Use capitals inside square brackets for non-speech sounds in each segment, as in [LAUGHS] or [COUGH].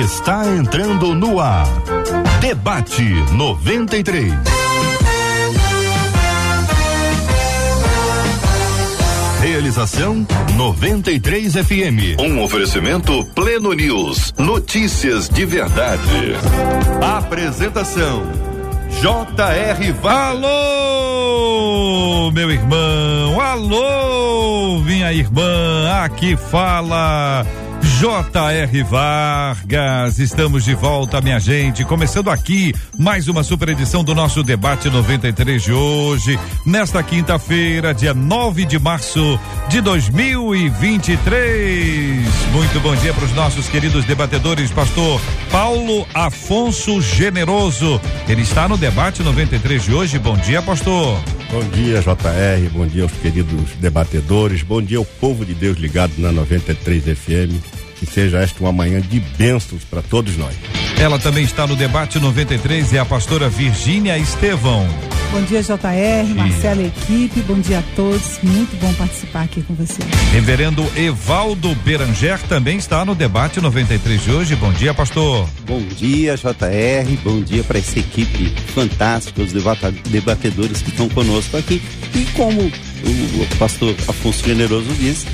está entrando no ar. Debate 93. Realização 93 FM. Um oferecimento Pleno News. Notícias de verdade. Apresentação J.R. Alô, meu irmão. Alô, minha irmã. Aqui fala J.R. Vargas, estamos de volta, minha gente. Começando aqui mais uma super edição do nosso debate 93 de hoje, nesta quinta-feira, dia 9 de março de 2023. Muito bom dia para os nossos queridos debatedores, pastor Paulo Afonso Generoso. Ele está no debate 93 de hoje. Bom dia, pastor. Bom dia, JR. Bom dia aos queridos debatedores. Bom dia ao povo de Deus ligado na 93 FM que seja esta uma manhã de bênçãos para todos nós. Ela também está no debate 93 e é a pastora Virgínia Estevão. Bom dia, JR, Marcela e equipe. Bom dia a todos. Muito bom participar aqui com você. Reverendo Evaldo Beranger também está no debate 93 de hoje. Bom dia, pastor. Bom dia, JR. Bom dia para essa equipe fantástica, os debatedores que estão conosco aqui. E como o pastor Afonso Generoso disse,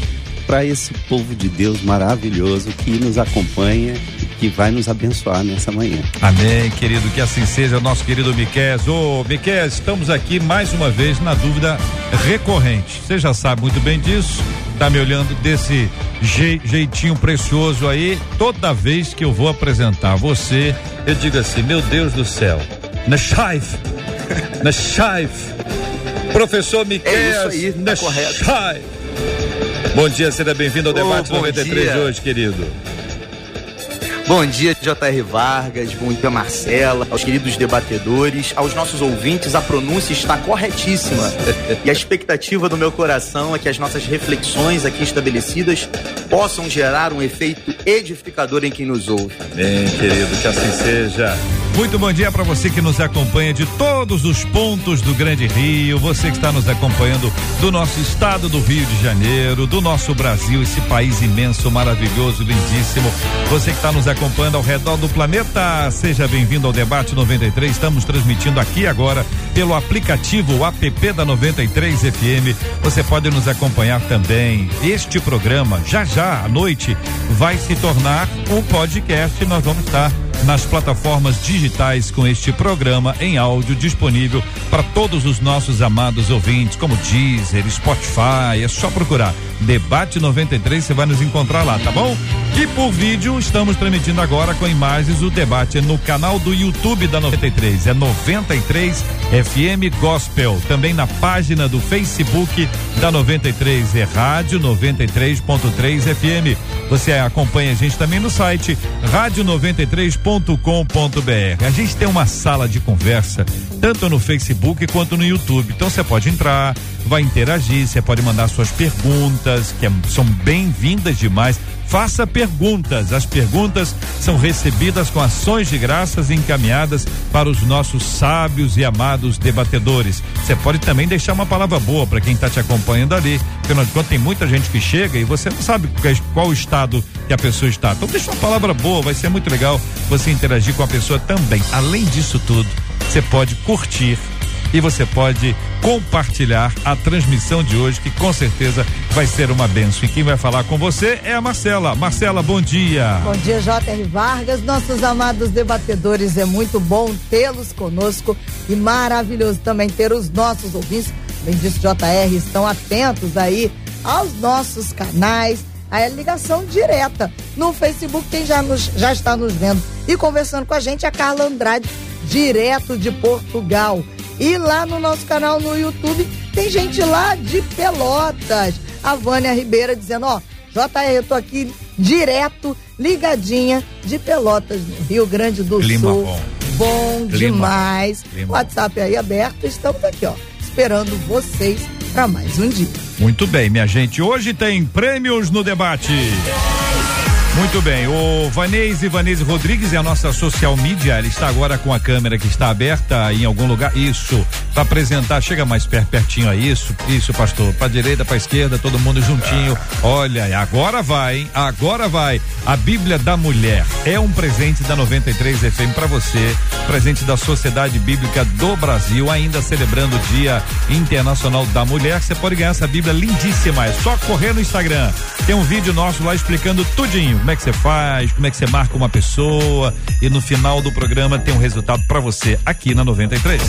para esse povo de Deus maravilhoso que nos acompanha e que vai nos abençoar nessa manhã. Amém, querido, que assim seja, nosso querido Miquel. Ô, Miquel, estamos aqui mais uma vez na dúvida recorrente. Você já sabe muito bem disso, tá me olhando desse je, jeitinho precioso aí. Toda vez que eu vou apresentar você, eu digo assim: meu Deus do céu, na Shaif, na Shaif, professor Miquel, é isso aí, tá correto. Bom dia, seja bem-vindo ao debate 93 dia. de hoje, querido. Bom dia, J.R. Vargas, bom dia, Marcela, aos queridos debatedores, aos nossos ouvintes, a pronúncia está corretíssima. [LAUGHS] e a expectativa do meu coração é que as nossas reflexões aqui estabelecidas possam gerar um efeito edificador em quem nos ouve. Amém, querido, que assim seja. Muito bom dia para você que nos acompanha de todos os pontos do Grande Rio, você que está nos acompanhando do nosso estado do Rio de Janeiro, do nosso Brasil, esse país imenso, maravilhoso, lindíssimo. Você que está nos acompanhando ao redor do planeta, seja bem-vindo ao Debate 93. Estamos transmitindo aqui agora pelo aplicativo app da 93 FM. Você pode nos acompanhar também. Este programa, já já à noite, vai se tornar um podcast. Nós vamos estar nas plataformas digitais com este programa em áudio disponível para todos os nossos amados ouvintes, como Deezer, Spotify, é só procurar Debate 93, você vai nos encontrar lá, tá bom? E por vídeo, estamos transmitindo agora com imagens o debate no canal do YouTube da 93. É 93 FM Gospel. Também na página do Facebook da 93. É Rádio 93.3 FM. Você acompanha a gente também no site rádio93.com.br. A gente tem uma sala de conversa, tanto no Facebook quanto no YouTube. Então você pode entrar, vai interagir, você pode mandar suas perguntas, que é, são bem-vindas demais. Faça perguntas. As perguntas são recebidas com ações de graças encaminhadas para os nossos sábios e amados debatedores. Você pode também deixar uma palavra boa para quem está te acompanhando ali. Afinal de contas, tem muita gente que chega e você não sabe qual estado que a pessoa está. Então, deixa uma palavra boa, vai ser muito legal você interagir com a pessoa também. Além disso tudo, você pode curtir e você pode compartilhar a transmissão de hoje, que com certeza vai ser uma benção. E quem vai falar com você é a Marcela. Marcela, bom dia. Bom dia, J.R. Vargas, nossos amados debatedores. É muito bom tê-los conosco e maravilhoso também ter os nossos ouvintes. Bem disse JR, estão atentos aí aos nossos canais, a ligação direta. No Facebook, quem já, nos, já está nos vendo e conversando com a gente é a Carla Andrade, direto de Portugal. E lá no nosso canal no YouTube tem gente lá de Pelotas. A Vânia Ribeira dizendo, ó, JR, eu tô aqui direto, ligadinha de Pelotas, Rio Grande do Clima Sul. Bom, bom Clima. demais. Clima. WhatsApp aí aberto, estamos aqui, ó, esperando vocês para mais um dia. Muito bem, minha gente. Hoje tem prêmios no debate. Muito bem, o Vanese Vanese Rodrigues é a nossa social media, ele está agora com a câmera que está aberta em algum lugar, isso, para apresentar, chega mais perto, pertinho a isso, isso pastor, para direita, para esquerda, todo mundo juntinho, olha, agora vai, hein? agora vai, a Bíblia da Mulher é um presente da 93 FM para você, presente da Sociedade Bíblica do Brasil, ainda celebrando o Dia Internacional da Mulher, você pode ganhar essa Bíblia lindíssima, é só correr no Instagram, tem um vídeo nosso lá explicando tudinho, como é que você faz, como é que você marca uma pessoa e no final do programa tem um resultado para você aqui na 93.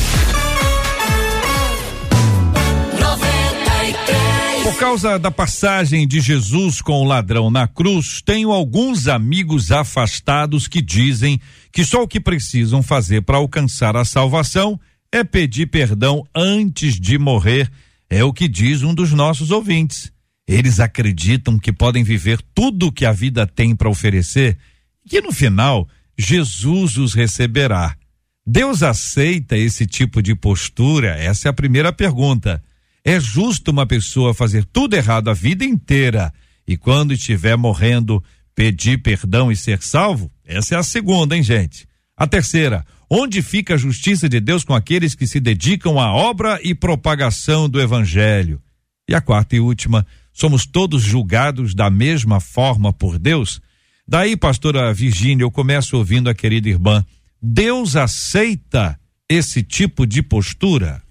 Por causa da passagem de Jesus com o ladrão na cruz, tenho alguns amigos afastados que dizem que só o que precisam fazer para alcançar a salvação é pedir perdão antes de morrer, é o que diz um dos nossos ouvintes. Eles acreditam que podem viver tudo o que a vida tem para oferecer e que no final Jesus os receberá. Deus aceita esse tipo de postura? Essa é a primeira pergunta. É justo uma pessoa fazer tudo errado a vida inteira e quando estiver morrendo pedir perdão e ser salvo? Essa é a segunda, hein, gente? A terceira, onde fica a justiça de Deus com aqueles que se dedicam à obra e propagação do evangelho? E a quarta e última, somos todos julgados da mesma forma por Deus? Daí, pastora Virgínia, eu começo ouvindo a querida irmã. Deus aceita esse tipo de postura?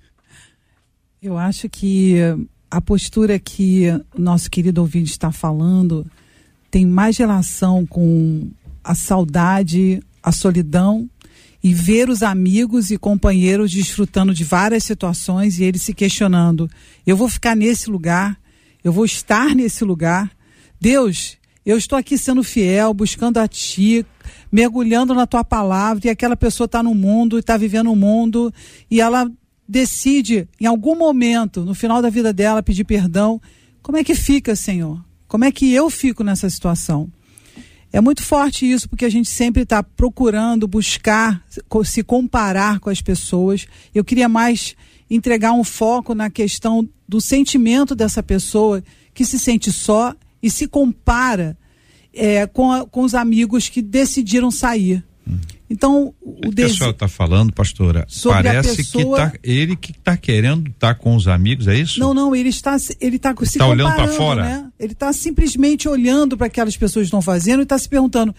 Eu acho que a postura que o nosso querido ouvinte está falando tem mais relação com a saudade, a solidão e ver os amigos e companheiros desfrutando de várias situações e ele se questionando: eu vou ficar nesse lugar? Eu vou estar nesse lugar. Deus, eu estou aqui sendo fiel, buscando a Ti, mergulhando na Tua palavra, e aquela pessoa está no mundo, está vivendo o um mundo, e ela decide, em algum momento, no final da vida dela, pedir perdão. Como é que fica, Senhor? Como é que eu fico nessa situação? É muito forte isso, porque a gente sempre está procurando buscar se comparar com as pessoas. Eu queria mais entregar um foco na questão do sentimento dessa pessoa que se sente só e se compara é, com, a, com os amigos que decidiram sair. Hum. Então, o, o senhora está falando, pastora, parece pessoa... que tá, ele que está querendo estar tá com os amigos, é isso? Não, não, ele está ele está se tá olhando para fora. Né? Ele está simplesmente olhando para aquelas pessoas que estão fazendo e está se perguntando: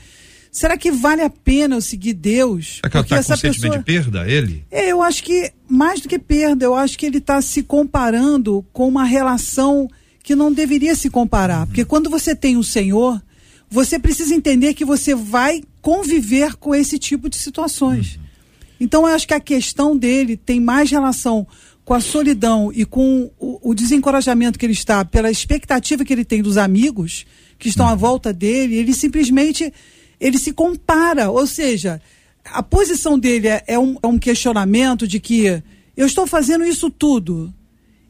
será que vale a pena eu seguir Deus? Será que Porque ela está com pessoa... sentimento de perda, ele? É, eu acho que mais do que perda, eu acho que ele está se comparando com uma relação que não deveria se comparar. Porque quando você tem o Senhor, você precisa entender que você vai conviver com esse tipo de situações. Uhum. Então eu acho que a questão dele tem mais relação com a solidão e com o, o, desencorajamento que ele está pela expectativa que ele tem dos amigos que estão uhum. à volta dele, ele simplesmente ele se compara, ou seja, a posição dele é, é, um, é um questionamento de que eu estou fazendo isso tudo.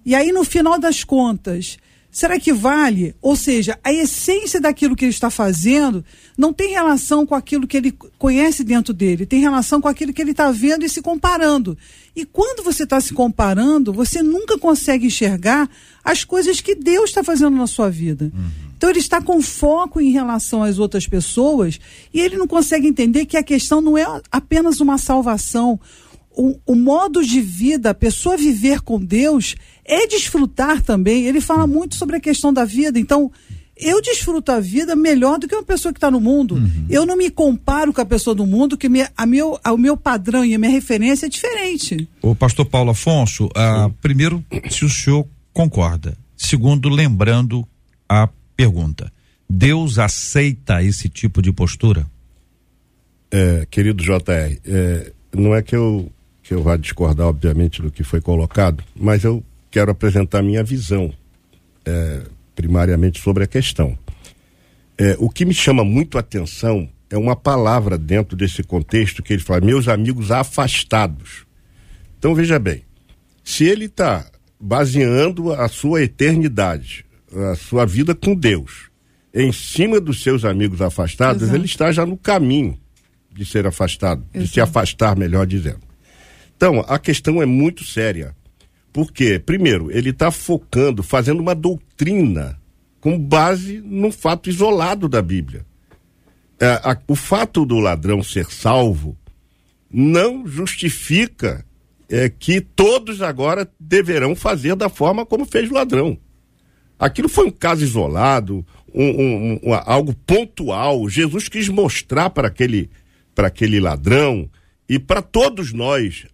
E aí, no final das contas, será que vale? Ou seja, a essência daquilo que ele está fazendo não tem relação com aquilo que ele conhece dentro dele, tem relação com aquilo que ele está vendo e se comparando. E quando você está se comparando, você nunca consegue enxergar as coisas que Deus está fazendo na sua vida. Uhum. Então ele está com foco em relação às outras pessoas e ele não consegue entender que a questão não é apenas uma salvação. O, o modo de vida, a pessoa viver com Deus é desfrutar também. Ele fala muito sobre a questão da vida. Então, eu desfruto a vida melhor do que uma pessoa que está no mundo. Uhum. Eu não me comparo com a pessoa do mundo, que me, a meu, a, o meu padrão e a minha referência é diferente. O pastor Paulo Afonso, ah, primeiro, se o senhor concorda. Segundo, lembrando a Pergunta: Deus aceita esse tipo de postura? É, querido JR, é, não é que eu, que eu vá discordar, obviamente, do que foi colocado, mas eu quero apresentar minha visão, é, primariamente, sobre a questão. É, o que me chama muito a atenção é uma palavra dentro desse contexto que ele fala, meus amigos afastados. Então, veja bem, se ele está baseando a sua eternidade a sua vida com Deus em cima dos seus amigos afastados, Exato. ele está já no caminho de ser afastado, Exato. de se afastar, melhor dizendo. Então, a questão é muito séria. Porque, primeiro, ele está focando, fazendo uma doutrina com base num fato isolado da Bíblia. é, a, o fato do ladrão ser salvo não justifica é, que todos agora deverão fazer da forma como fez o ladrão. Aquilo foi um caso isolado, um, um, um, algo pontual. Jesus quis mostrar para aquele, para aquele ladrão e para todos nós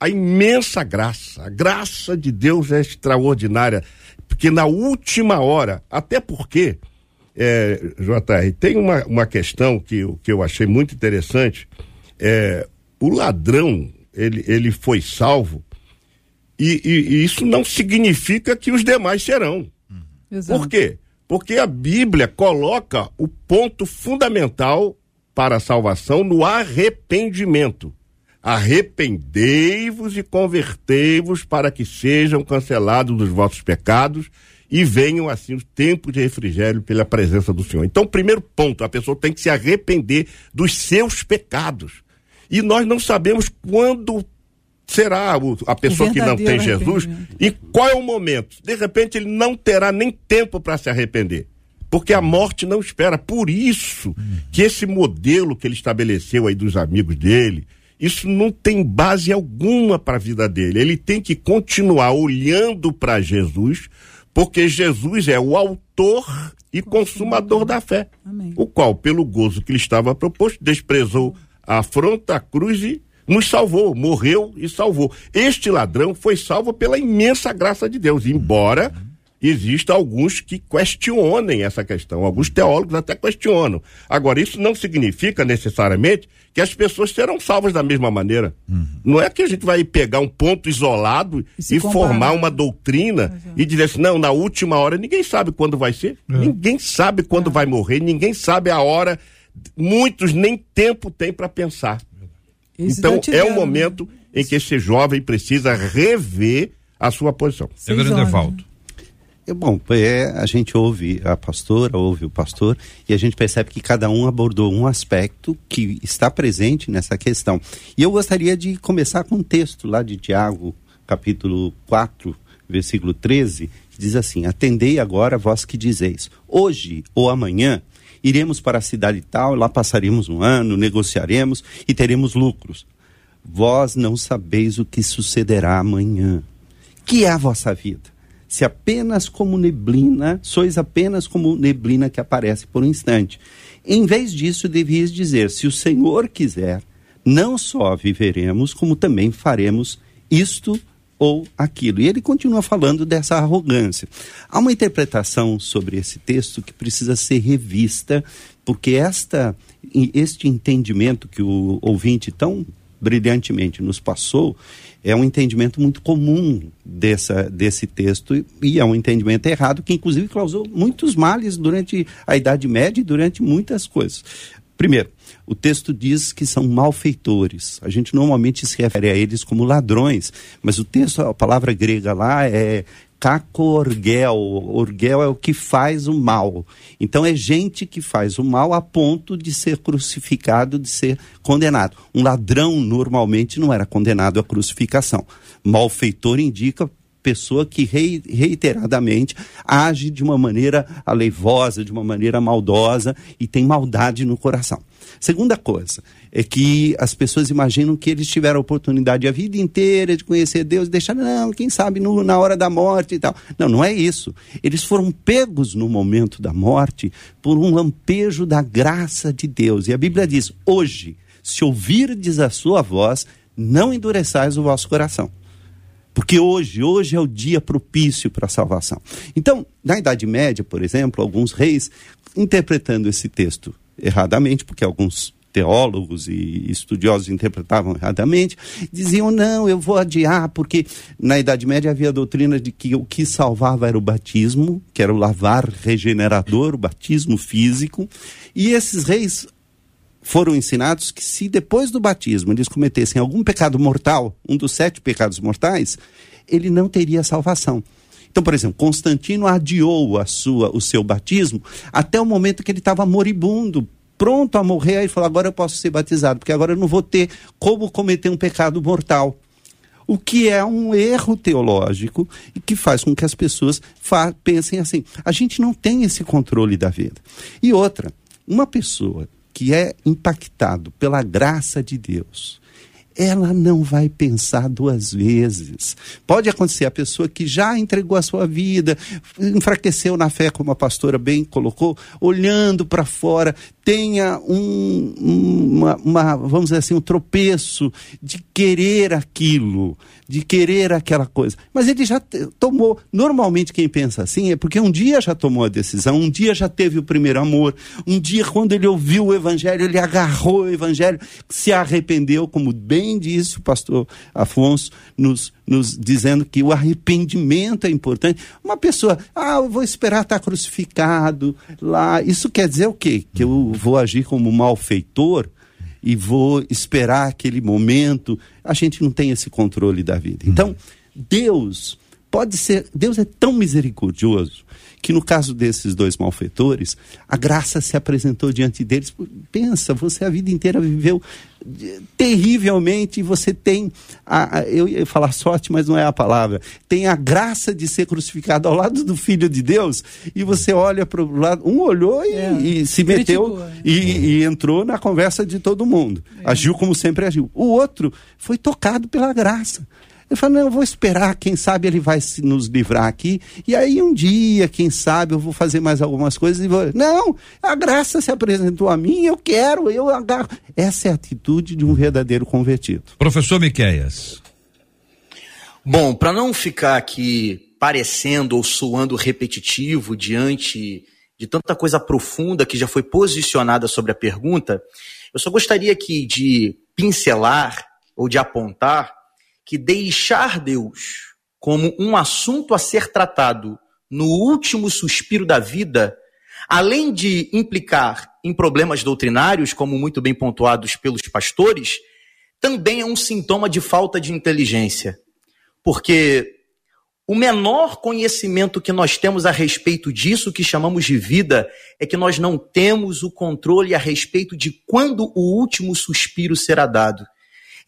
a imensa graça. A graça de Deus é extraordinária, porque na última hora, até porque, é, JR, tem uma, uma questão que, que eu achei muito interessante. É, o ladrão, ele, ele foi salvo, e, e, e isso não significa que os demais serão. Exato. Por quê? Porque a Bíblia coloca o ponto fundamental para a salvação no arrependimento. Arrependei-vos e convertei-vos para que sejam cancelados os vossos pecados e venham assim os tempos de refrigério pela presença do Senhor. Então, primeiro ponto, a pessoa tem que se arrepender dos seus pecados. E nós não sabemos quando será a pessoa que não tem Jesus e qual é o momento. De repente ele não terá nem tempo para se arrepender. Porque a morte não espera. Por isso que esse modelo que ele estabeleceu aí dos amigos dele, isso não tem base alguma para a vida dele. Ele tem que continuar olhando para Jesus, porque Jesus é o autor e consumador da fé. Amém. O qual, pelo gozo que lhe estava proposto, desprezou a afronta, a cruz e nos salvou, morreu e salvou. Este ladrão foi salvo pela imensa graça de Deus, embora existam alguns que questionem essa questão, alguns teólogos até questionam. Agora, isso não significa necessariamente que as pessoas serão salvas da mesma maneira. Uhum. Não é que a gente vai pegar um ponto isolado e, e formar uma doutrina e dizer assim, não, na última hora, ninguém sabe quando vai ser, é. ninguém sabe quando é. vai morrer, ninguém sabe a hora, muitos nem tempo tem para pensar. Esse então é um momento em que esse jovem precisa rever a sua posição. Reverendo Evaldo. É bom, é, a gente ouve a pastora, ouve o pastor, e a gente percebe que cada um abordou um aspecto que está presente nessa questão. E eu gostaria de começar com um texto lá de Tiago, capítulo 4, versículo 13, que diz assim: Atendei agora vós que dizeis, hoje ou amanhã iremos para a cidade tal, lá passaremos um ano, negociaremos e teremos lucros. Vós não sabeis o que sucederá amanhã. Que é a vossa vida? Se apenas como neblina, sois apenas como neblina que aparece por um instante. Em vez disso, devias dizer: se o Senhor quiser, não só viveremos, como também faremos isto ou aquilo. E ele continua falando dessa arrogância. Há uma interpretação sobre esse texto que precisa ser revista, porque esta, este entendimento que o ouvinte tão brilhantemente nos passou é um entendimento muito comum dessa, desse texto e é um entendimento errado que inclusive causou muitos males durante a Idade Média e durante muitas coisas. Primeiro, o texto diz que são malfeitores. A gente normalmente se refere a eles como ladrões, mas o texto, a palavra grega lá é cacorgel. Orgel é o que faz o mal. Então é gente que faz o mal a ponto de ser crucificado, de ser condenado. Um ladrão normalmente não era condenado à crucificação. Malfeitor indica pessoa que reiteradamente age de uma maneira aleivosa, de uma maneira maldosa e tem maldade no coração. Segunda coisa é que as pessoas imaginam que eles tiveram a oportunidade a vida inteira de conhecer Deus deixaram, não, quem sabe no, na hora da morte e tal. Não, não é isso. Eles foram pegos no momento da morte por um lampejo da graça de Deus. E a Bíblia diz: hoje, se ouvirdes a sua voz, não endureçais o vosso coração. Porque hoje, hoje é o dia propício para a salvação. Então, na Idade Média, por exemplo, alguns reis, interpretando esse texto erradamente, porque alguns teólogos e estudiosos interpretavam erradamente, diziam: não, eu vou adiar, porque na Idade Média havia a doutrina de que o que salvava era o batismo, que era o lavar regenerador, o batismo físico, e esses reis foram ensinados que se depois do batismo eles cometessem algum pecado mortal, um dos sete pecados mortais, ele não teria salvação. Então, por exemplo, Constantino adiou a sua, o seu batismo até o momento que ele estava moribundo, pronto a morrer, aí falou: agora eu posso ser batizado, porque agora eu não vou ter como cometer um pecado mortal. O que é um erro teológico e que faz com que as pessoas pensem assim: a gente não tem esse controle da vida. E outra, uma pessoa que é impactado pela graça de Deus, ela não vai pensar duas vezes. Pode acontecer a pessoa que já entregou a sua vida, enfraqueceu na fé, como a pastora bem colocou, olhando para fora, tenha um, uma, uma, vamos dizer assim, um tropeço de querer aquilo, de querer aquela coisa. Mas ele já tomou. Normalmente, quem pensa assim é porque um dia já tomou a decisão, um dia já teve o primeiro amor, um dia, quando ele ouviu o evangelho, ele agarrou o evangelho, se arrependeu, como bem disse o pastor Afonso, nos, nos dizendo que o arrependimento é importante. Uma pessoa, ah, eu vou esperar estar crucificado lá. Isso quer dizer o quê? Que eu vou agir como malfeitor e vou esperar aquele momento. A gente não tem esse controle da vida. Então, Deus pode ser, Deus é tão misericordioso que no caso desses dois malfeitores, a graça se apresentou diante deles. Pensa, você a vida inteira viveu terrivelmente e você tem, a, a, eu ia falar sorte, mas não é a palavra, tem a graça de ser crucificado ao lado do Filho de Deus e você olha para o lado, um olhou e, é, e se meteu é. e, e, entrou na conversa de todo mundo, é. agiu como sempre agiu. O outro foi tocado pela graça. Ele falou, não, eu vou esperar, quem sabe ele vai nos livrar aqui, e aí um dia, quem sabe, eu vou fazer mais algumas coisas e vou. Não, a graça se apresentou a mim, eu quero, eu agarro. Essa é a atitude de um verdadeiro convertido. Professor Miqueias. Bom, para não ficar aqui parecendo ou soando repetitivo diante de tanta coisa profunda que já foi posicionada sobre a pergunta, eu só gostaria aqui de pincelar ou de apontar que deixar Deus como um assunto a ser tratado no último suspiro da vida, além de implicar em problemas doutrinários, como muito bem pontuados pelos pastores, também é um sintoma de falta de inteligência. Porque o menor conhecimento que nós temos a respeito disso que chamamos de vida é que nós não temos o controle a respeito de quando o último suspiro será dado.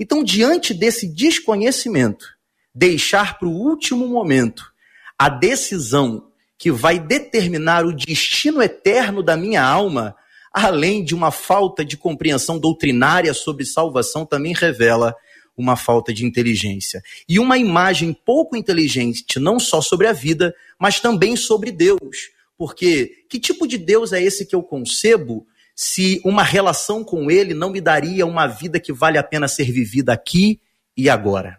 Então, diante desse desconhecimento, deixar para o último momento a decisão que vai determinar o destino eterno da minha alma, além de uma falta de compreensão doutrinária sobre salvação, também revela uma falta de inteligência. E uma imagem pouco inteligente, não só sobre a vida, mas também sobre Deus. Porque que tipo de Deus é esse que eu concebo se uma relação com ele não me daria uma vida que vale a pena ser vivida aqui e agora?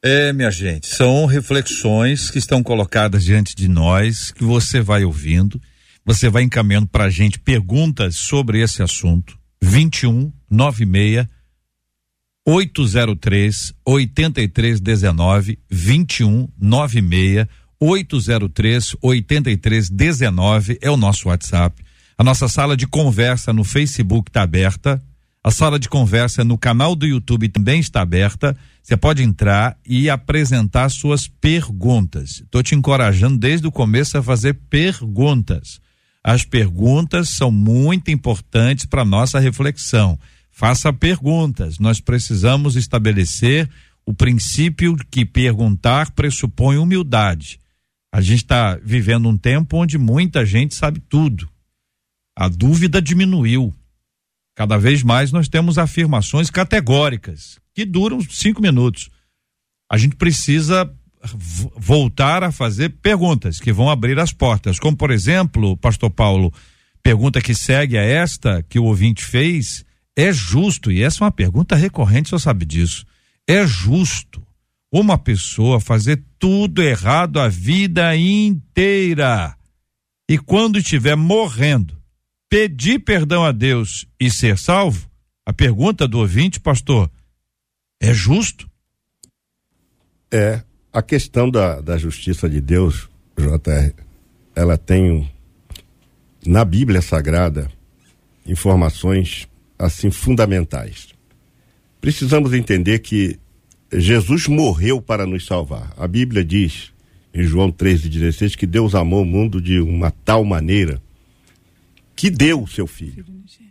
É, minha gente, são reflexões que estão colocadas diante de nós, que você vai ouvindo, você vai encaminhando para a gente perguntas sobre esse assunto. 21 96 803 8319 21 96 803 8319 é o nosso WhatsApp. A nossa sala de conversa no Facebook está aberta. A sala de conversa no canal do YouTube também está aberta. Você pode entrar e apresentar suas perguntas. Estou te encorajando desde o começo a fazer perguntas. As perguntas são muito importantes para nossa reflexão. Faça perguntas. Nós precisamos estabelecer o princípio que perguntar pressupõe humildade. A gente está vivendo um tempo onde muita gente sabe tudo a dúvida diminuiu. Cada vez mais nós temos afirmações categóricas que duram cinco minutos. A gente precisa voltar a fazer perguntas que vão abrir as portas, como por exemplo, Pastor Paulo, pergunta que segue a esta que o ouvinte fez, é justo, e essa é uma pergunta recorrente, senhor sabe disso, é justo uma pessoa fazer tudo errado a vida inteira e quando estiver morrendo, pedir perdão a Deus e ser salvo? A pergunta do ouvinte, pastor, é justo? É, a questão da, da justiça de Deus, JR, ela tem na Bíblia Sagrada informações assim fundamentais. Precisamos entender que Jesus morreu para nos salvar. A Bíblia diz em João 13,16 que Deus amou o mundo de uma tal maneira que deu o seu filho.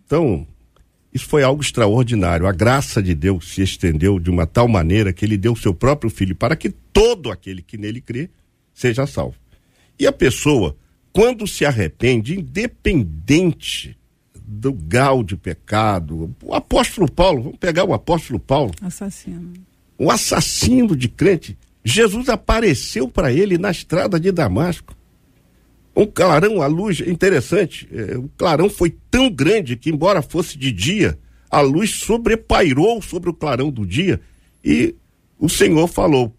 Então, isso foi algo extraordinário. A graça de Deus se estendeu de uma tal maneira que ele deu o seu próprio filho para que todo aquele que nele crê seja salvo. E a pessoa, quando se arrepende, independente do grau de pecado. O apóstolo Paulo, vamos pegar o apóstolo Paulo. Assassino. Um assassino de crente. Jesus apareceu para ele na estrada de Damasco. Um clarão, a luz, interessante, é, o clarão foi tão grande que, embora fosse de dia, a luz sobrepairou sobre o clarão do dia e o Senhor falou: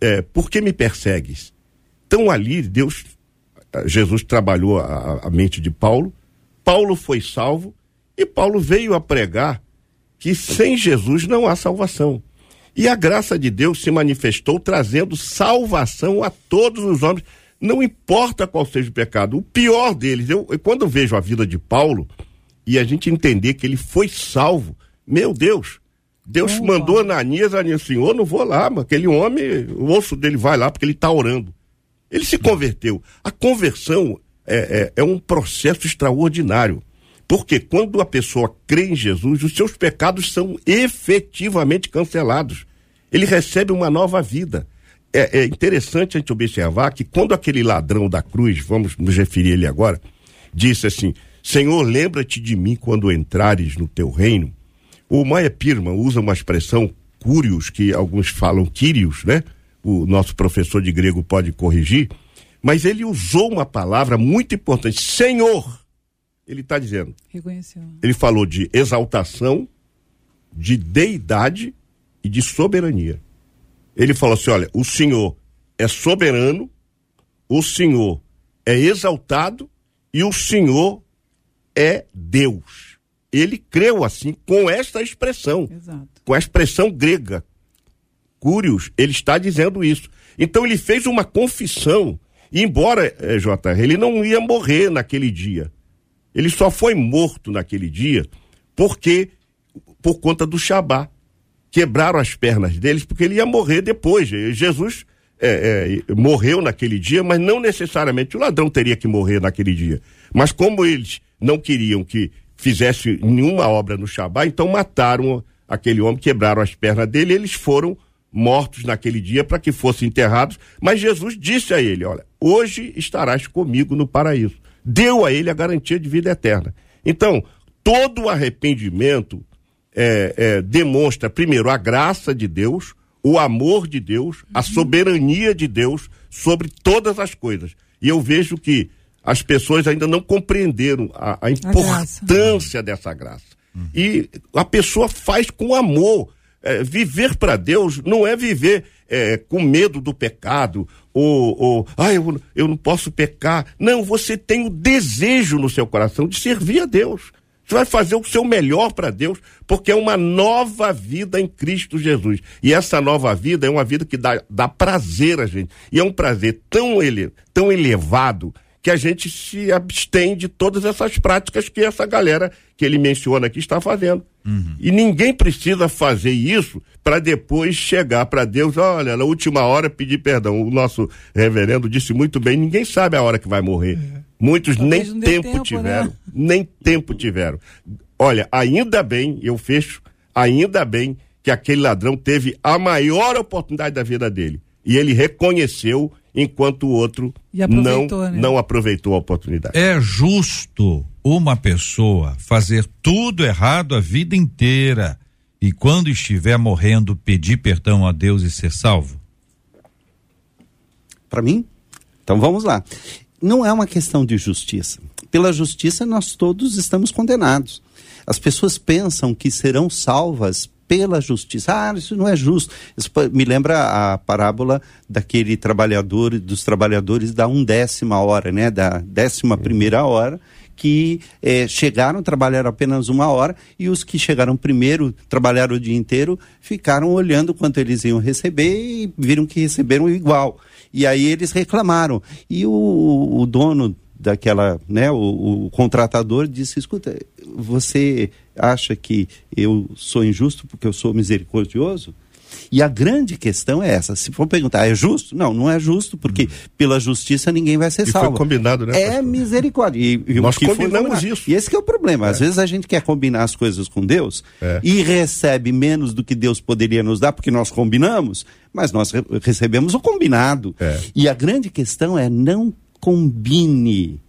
é, Por que me persegues? Então ali, Deus, Jesus trabalhou a, a mente de Paulo, Paulo foi salvo e Paulo veio a pregar que sem Jesus não há salvação. E a graça de Deus se manifestou trazendo salvação a todos os homens, não importa qual seja o pecado. O pior deles, eu, quando eu vejo a vida de Paulo e a gente entender que ele foi salvo, meu Deus, Deus oh, mandou Ananias, Ananias, senhor, não vou lá, mas aquele homem, o osso dele vai lá porque ele está orando. Ele se converteu. A conversão é, é, é um processo extraordinário. Porque quando a pessoa crê em Jesus, os seus pecados são efetivamente cancelados. Ele recebe uma nova vida. É, é, interessante a gente observar que quando aquele ladrão da cruz, vamos nos referir a ele agora, disse assim: Senhor, lembra-te de mim quando entrares no teu reino. O Maia Pirman usa uma expressão curios, que alguns falam quírios, né? O nosso professor de grego pode corrigir, mas ele usou uma palavra muito importante, Senhor ele está dizendo. Reconheceu. Ele falou de exaltação, de deidade e de soberania. Ele falou assim: olha, o Senhor é soberano, o Senhor é exaltado e o Senhor é Deus. Ele creu assim com esta expressão, Exato. com a expressão grega. Cúrios, ele está dizendo isso. Então ele fez uma confissão, e embora, eh, JR, ele não ia morrer naquele dia, ele só foi morto naquele dia porque por conta do Shabá. Quebraram as pernas deles porque ele ia morrer depois. Jesus é, é, morreu naquele dia, mas não necessariamente o ladrão teria que morrer naquele dia. Mas como eles não queriam que fizesse nenhuma obra no Shabá, então mataram aquele homem, quebraram as pernas dele, e eles foram mortos naquele dia para que fossem enterrados. Mas Jesus disse a ele: Olha, hoje estarás comigo no paraíso deu a ele a garantia de vida eterna. Então, todo arrependimento é, é, demonstra, primeiro, a graça de Deus, o amor de Deus, a uhum. soberania de Deus sobre todas as coisas. E eu vejo que as pessoas ainda não compreenderam a, a importância a dessa graça. Uhum. E a pessoa faz com amor. É, viver para Deus não é viver é, com medo do pecado, ou, ou ah, eu, eu não posso pecar. Não, você tem o desejo no seu coração de servir a Deus. Você vai fazer o seu melhor para Deus, porque é uma nova vida em Cristo Jesus. E essa nova vida é uma vida que dá, dá prazer a gente. E é um prazer tão, ele, tão elevado que a gente se abstém de todas essas práticas que essa galera que ele menciona aqui está fazendo. Uhum. E ninguém precisa fazer isso para depois chegar para Deus, olha, na última hora pedir perdão. O nosso reverendo disse muito bem, ninguém sabe a hora que vai morrer. É. Muitos Talvez nem tempo, tempo, tiveram, né? nem tempo tiveram. Olha, ainda bem, eu fecho, ainda bem que aquele ladrão teve a maior oportunidade da vida dele. E ele reconheceu enquanto o outro não, né? não aproveitou a oportunidade. É justo uma pessoa fazer tudo errado a vida inteira e quando estiver morrendo pedir perdão a Deus e ser salvo? Para mim? Então vamos lá. Não é uma questão de justiça. Pela justiça nós todos estamos condenados. As pessoas pensam que serão salvas pela justiça. Ah, isso não é justo. Isso me lembra a parábola daquele trabalhador, dos trabalhadores da undécima hora, né? Da décima primeira hora, que eh, chegaram, trabalharam apenas uma hora, e os que chegaram primeiro, trabalharam o dia inteiro, ficaram olhando quanto eles iam receber e viram que receberam igual. E aí eles reclamaram. E o, o dono daquela, né, o, o, contratador disse, escuta, você acha que eu sou injusto porque eu sou misericordioso? E a grande questão é essa. Se for perguntar, é justo? Não, não é justo, porque hum. pela justiça ninguém vai ser e salvo. Foi combinado, né? É pastor? misericórdia. E, e Nós combinamos isso. E esse é o problema. É. Às vezes a gente quer combinar as coisas com Deus é. e recebe menos do que Deus poderia nos dar, porque nós combinamos, mas nós re recebemos o combinado. É. E a grande questão é não combine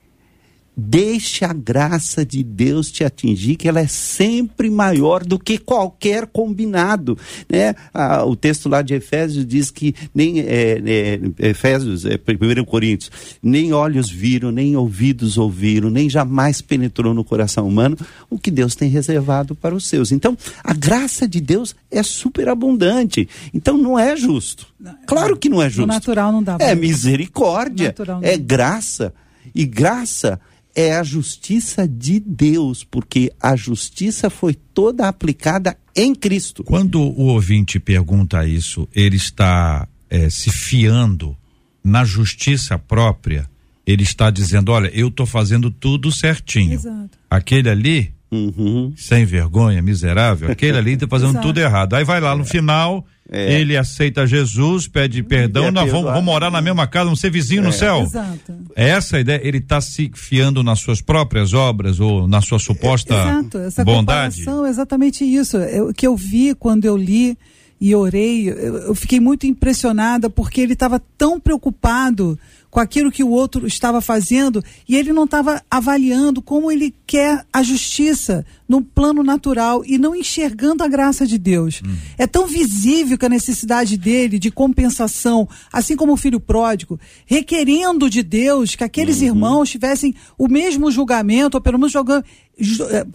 Deixe a graça de Deus te atingir, que ela é sempre maior do que qualquer combinado. Né? Ah, o texto lá de Efésios diz que nem é, é, Efésios, é, 1 Coríntios, nem olhos viram, nem ouvidos ouviram, nem jamais penetrou no coração humano o que Deus tem reservado para os seus. Então, a graça de Deus é superabundante. Então, não é justo. Claro que não é justo. O natural não dá. É misericórdia, é graça. E graça é a justiça de Deus, porque a justiça foi toda aplicada em Cristo. Quando o ouvinte pergunta isso, ele está é, se fiando na justiça própria, ele está dizendo: olha, eu estou fazendo tudo certinho. Exato. Aquele ali, uhum. sem vergonha, miserável, aquele ali está fazendo [LAUGHS] tudo errado. Aí vai lá no final é. Ele aceita Jesus, pede perdão, nós vamos, vamos, morar na mesma casa, vamos ser vizinho é. no céu. Exato. É essa a ideia, ele está se fiando nas suas próprias obras ou na sua suposta Exato. Essa bondade. é exatamente isso. O que eu vi quando eu li e orei, eu, fiquei muito impressionada porque ele estava tão preocupado com aquilo que o outro estava fazendo e ele não estava avaliando como ele quer a justiça no plano natural e não enxergando a graça de Deus. Hum. É tão visível que a necessidade dele de compensação, assim como o filho pródigo, requerendo de Deus que aqueles uhum. irmãos tivessem o mesmo julgamento, ou pelo menos jogando eh,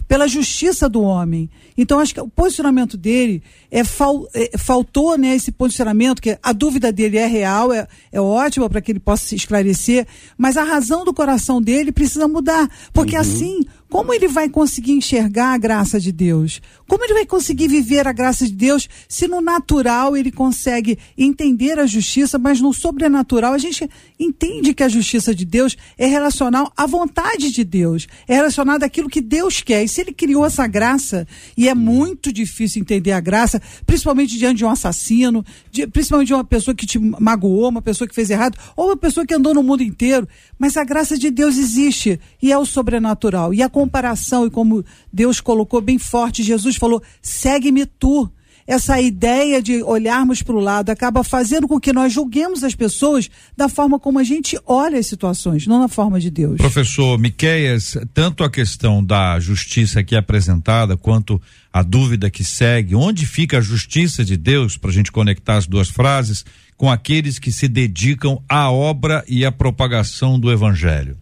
pela justiça do homem. Então acho que o posicionamento dele é, fal, é faltou né, esse posicionamento que a dúvida dele é real, é, é ótima para que ele possa se esclarecer, mas a razão do coração dele precisa mudar, porque uhum. assim como ele vai conseguir enxergar a graça de Deus? Como ele vai conseguir viver a graça de Deus se no natural ele consegue entender a justiça, mas no sobrenatural a gente entende que a justiça de Deus é relacional à vontade de Deus, é relacionada àquilo que Deus quer. E se ele criou essa graça, e é muito difícil entender a graça, principalmente diante de um assassino, de, principalmente de uma pessoa que te magoou, uma pessoa que fez errado, ou uma pessoa que andou no mundo inteiro, mas a graça de Deus existe e é o sobrenatural. E a comparação, e como Deus colocou bem forte, Jesus falou: segue-me tu. Essa ideia de olharmos para o lado acaba fazendo com que nós julguemos as pessoas da forma como a gente olha as situações, não na forma de Deus. Professor Miqueias, tanto a questão da justiça aqui apresentada, quanto a dúvida que segue, onde fica a justiça de Deus, para a gente conectar as duas frases, com aqueles que se dedicam à obra e à propagação do Evangelho?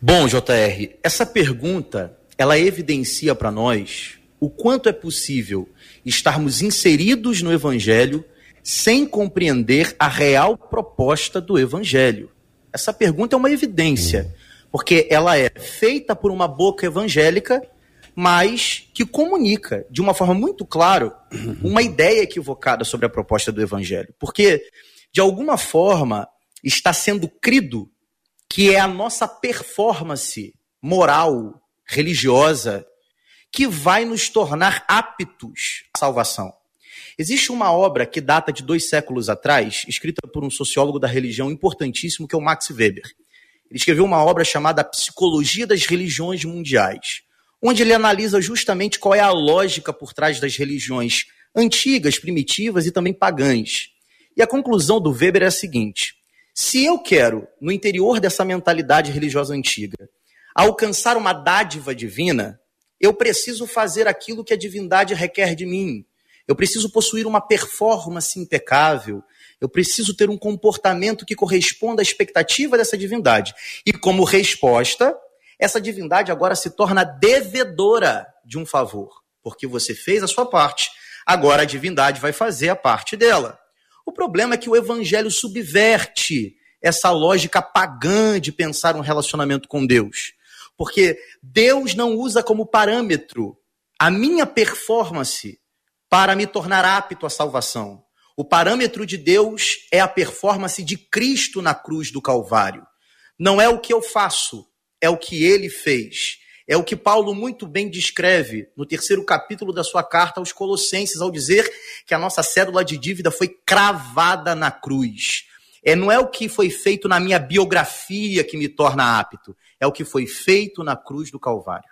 Bom, JR, essa pergunta ela evidencia para nós o quanto é possível estarmos inseridos no Evangelho sem compreender a real proposta do Evangelho. Essa pergunta é uma evidência, porque ela é feita por uma boca evangélica mas que comunica de uma forma muito clara [COUGHS] uma ideia equivocada sobre a proposta do evangelho. Porque, de alguma forma, está sendo crido que é a nossa performance moral, religiosa, que vai nos tornar aptos à salvação. Existe uma obra que data de dois séculos atrás, escrita por um sociólogo da religião importantíssimo, que é o Max Weber. Ele escreveu uma obra chamada Psicologia das Religiões Mundiais onde ele analisa justamente qual é a lógica por trás das religiões antigas, primitivas e também pagãs. E a conclusão do Weber é a seguinte: se eu quero, no interior dessa mentalidade religiosa antiga, alcançar uma dádiva divina, eu preciso fazer aquilo que a divindade requer de mim. Eu preciso possuir uma performance impecável. Eu preciso ter um comportamento que corresponda à expectativa dessa divindade. E como resposta, essa divindade agora se torna devedora de um favor, porque você fez a sua parte, agora a divindade vai fazer a parte dela. O problema é que o evangelho subverte essa lógica pagã de pensar um relacionamento com Deus. Porque Deus não usa como parâmetro a minha performance para me tornar apto à salvação. O parâmetro de Deus é a performance de Cristo na cruz do Calvário. Não é o que eu faço, é o que ele fez. É o que Paulo muito bem descreve no terceiro capítulo da sua carta aos Colossenses, ao dizer que a nossa cédula de dívida foi cravada na cruz. É, não é o que foi feito na minha biografia que me torna apto, é o que foi feito na cruz do Calvário.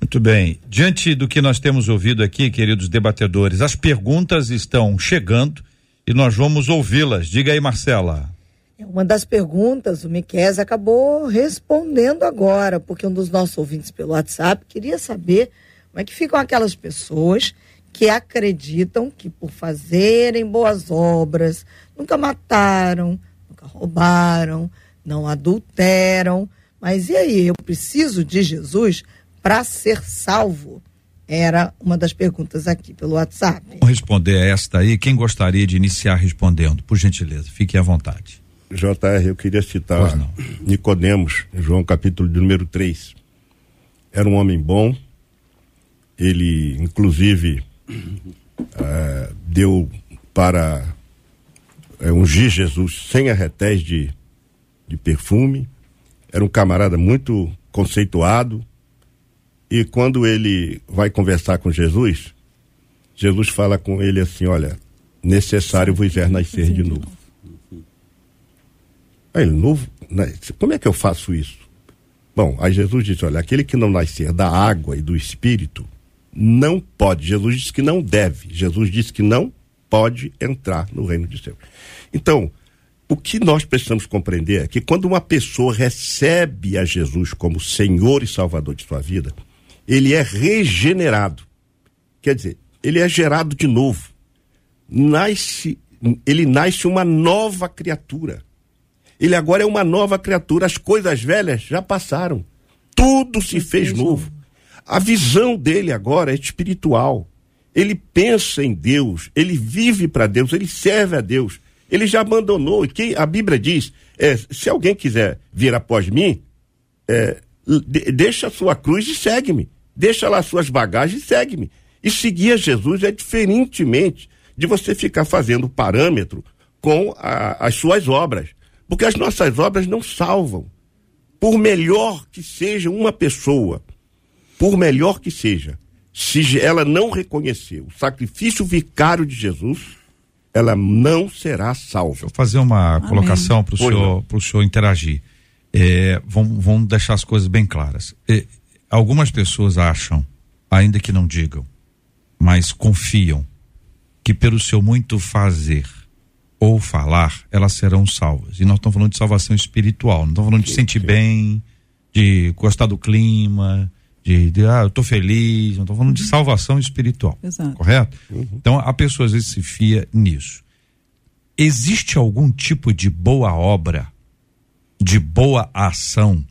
Muito bem. Diante do que nós temos ouvido aqui, queridos debatedores, as perguntas estão chegando e nós vamos ouvi-las. Diga aí, Marcela. É uma das perguntas, o Miquel acabou respondendo agora, porque um dos nossos ouvintes pelo WhatsApp queria saber como é que ficam aquelas pessoas que acreditam que por fazerem boas obras, nunca mataram, nunca roubaram, não adulteram, mas e aí, eu preciso de Jesus para ser salvo? Era uma das perguntas aqui pelo WhatsApp. Vamos responder esta aí. Quem gostaria de iniciar respondendo? Por gentileza, fique à vontade. JR, eu queria citar Nicodemos, João capítulo de número 3. Era um homem bom, ele inclusive é, deu para é, ungir Jesus sem arretés de, de perfume, era um camarada muito conceituado, e quando ele vai conversar com Jesus, Jesus fala com ele assim: Olha, necessário vos é nascer de novo. Aí ele, novo? Né? Como é que eu faço isso? Bom, aí Jesus disse: Olha, aquele que não nascer da água e do espírito não pode. Jesus disse que não deve. Jesus disse que não pode entrar no reino de Deus. Então, o que nós precisamos compreender é que quando uma pessoa recebe a Jesus como Senhor e Salvador de sua vida, ele é regenerado. Quer dizer, ele é gerado de novo. Nasce, ele nasce uma nova criatura. Ele agora é uma nova criatura. As coisas velhas já passaram. Tudo se fez novo. A visão dele agora é espiritual. Ele pensa em Deus, ele vive para Deus, ele serve a Deus. Ele já abandonou. E quem a Bíblia diz: é, se alguém quiser vir após mim, é, de, deixa a sua cruz e segue-me. Deixa lá suas bagagens e segue-me. E seguir a Jesus é diferentemente de você ficar fazendo parâmetro com a, as suas obras. Porque as nossas obras não salvam. Por melhor que seja uma pessoa, por melhor que seja, se ela não reconhecer o sacrifício vicário de Jesus, ela não será salva. Deixa eu fazer uma Amém. colocação para o senhor, pro senhor interagir. É, vamos, vamos deixar as coisas bem claras. É, algumas pessoas acham, ainda que não digam, mas confiam, que pelo seu muito fazer ou falar, elas serão salvas. E nós estamos falando de salvação espiritual, não estamos falando de sentir bem, de gostar do clima, de, de ah, eu estou feliz, não estou falando de salvação espiritual. Exato. Correto? Uhum. Então a pessoa às vezes se fia nisso. Existe algum tipo de boa obra, de boa ação,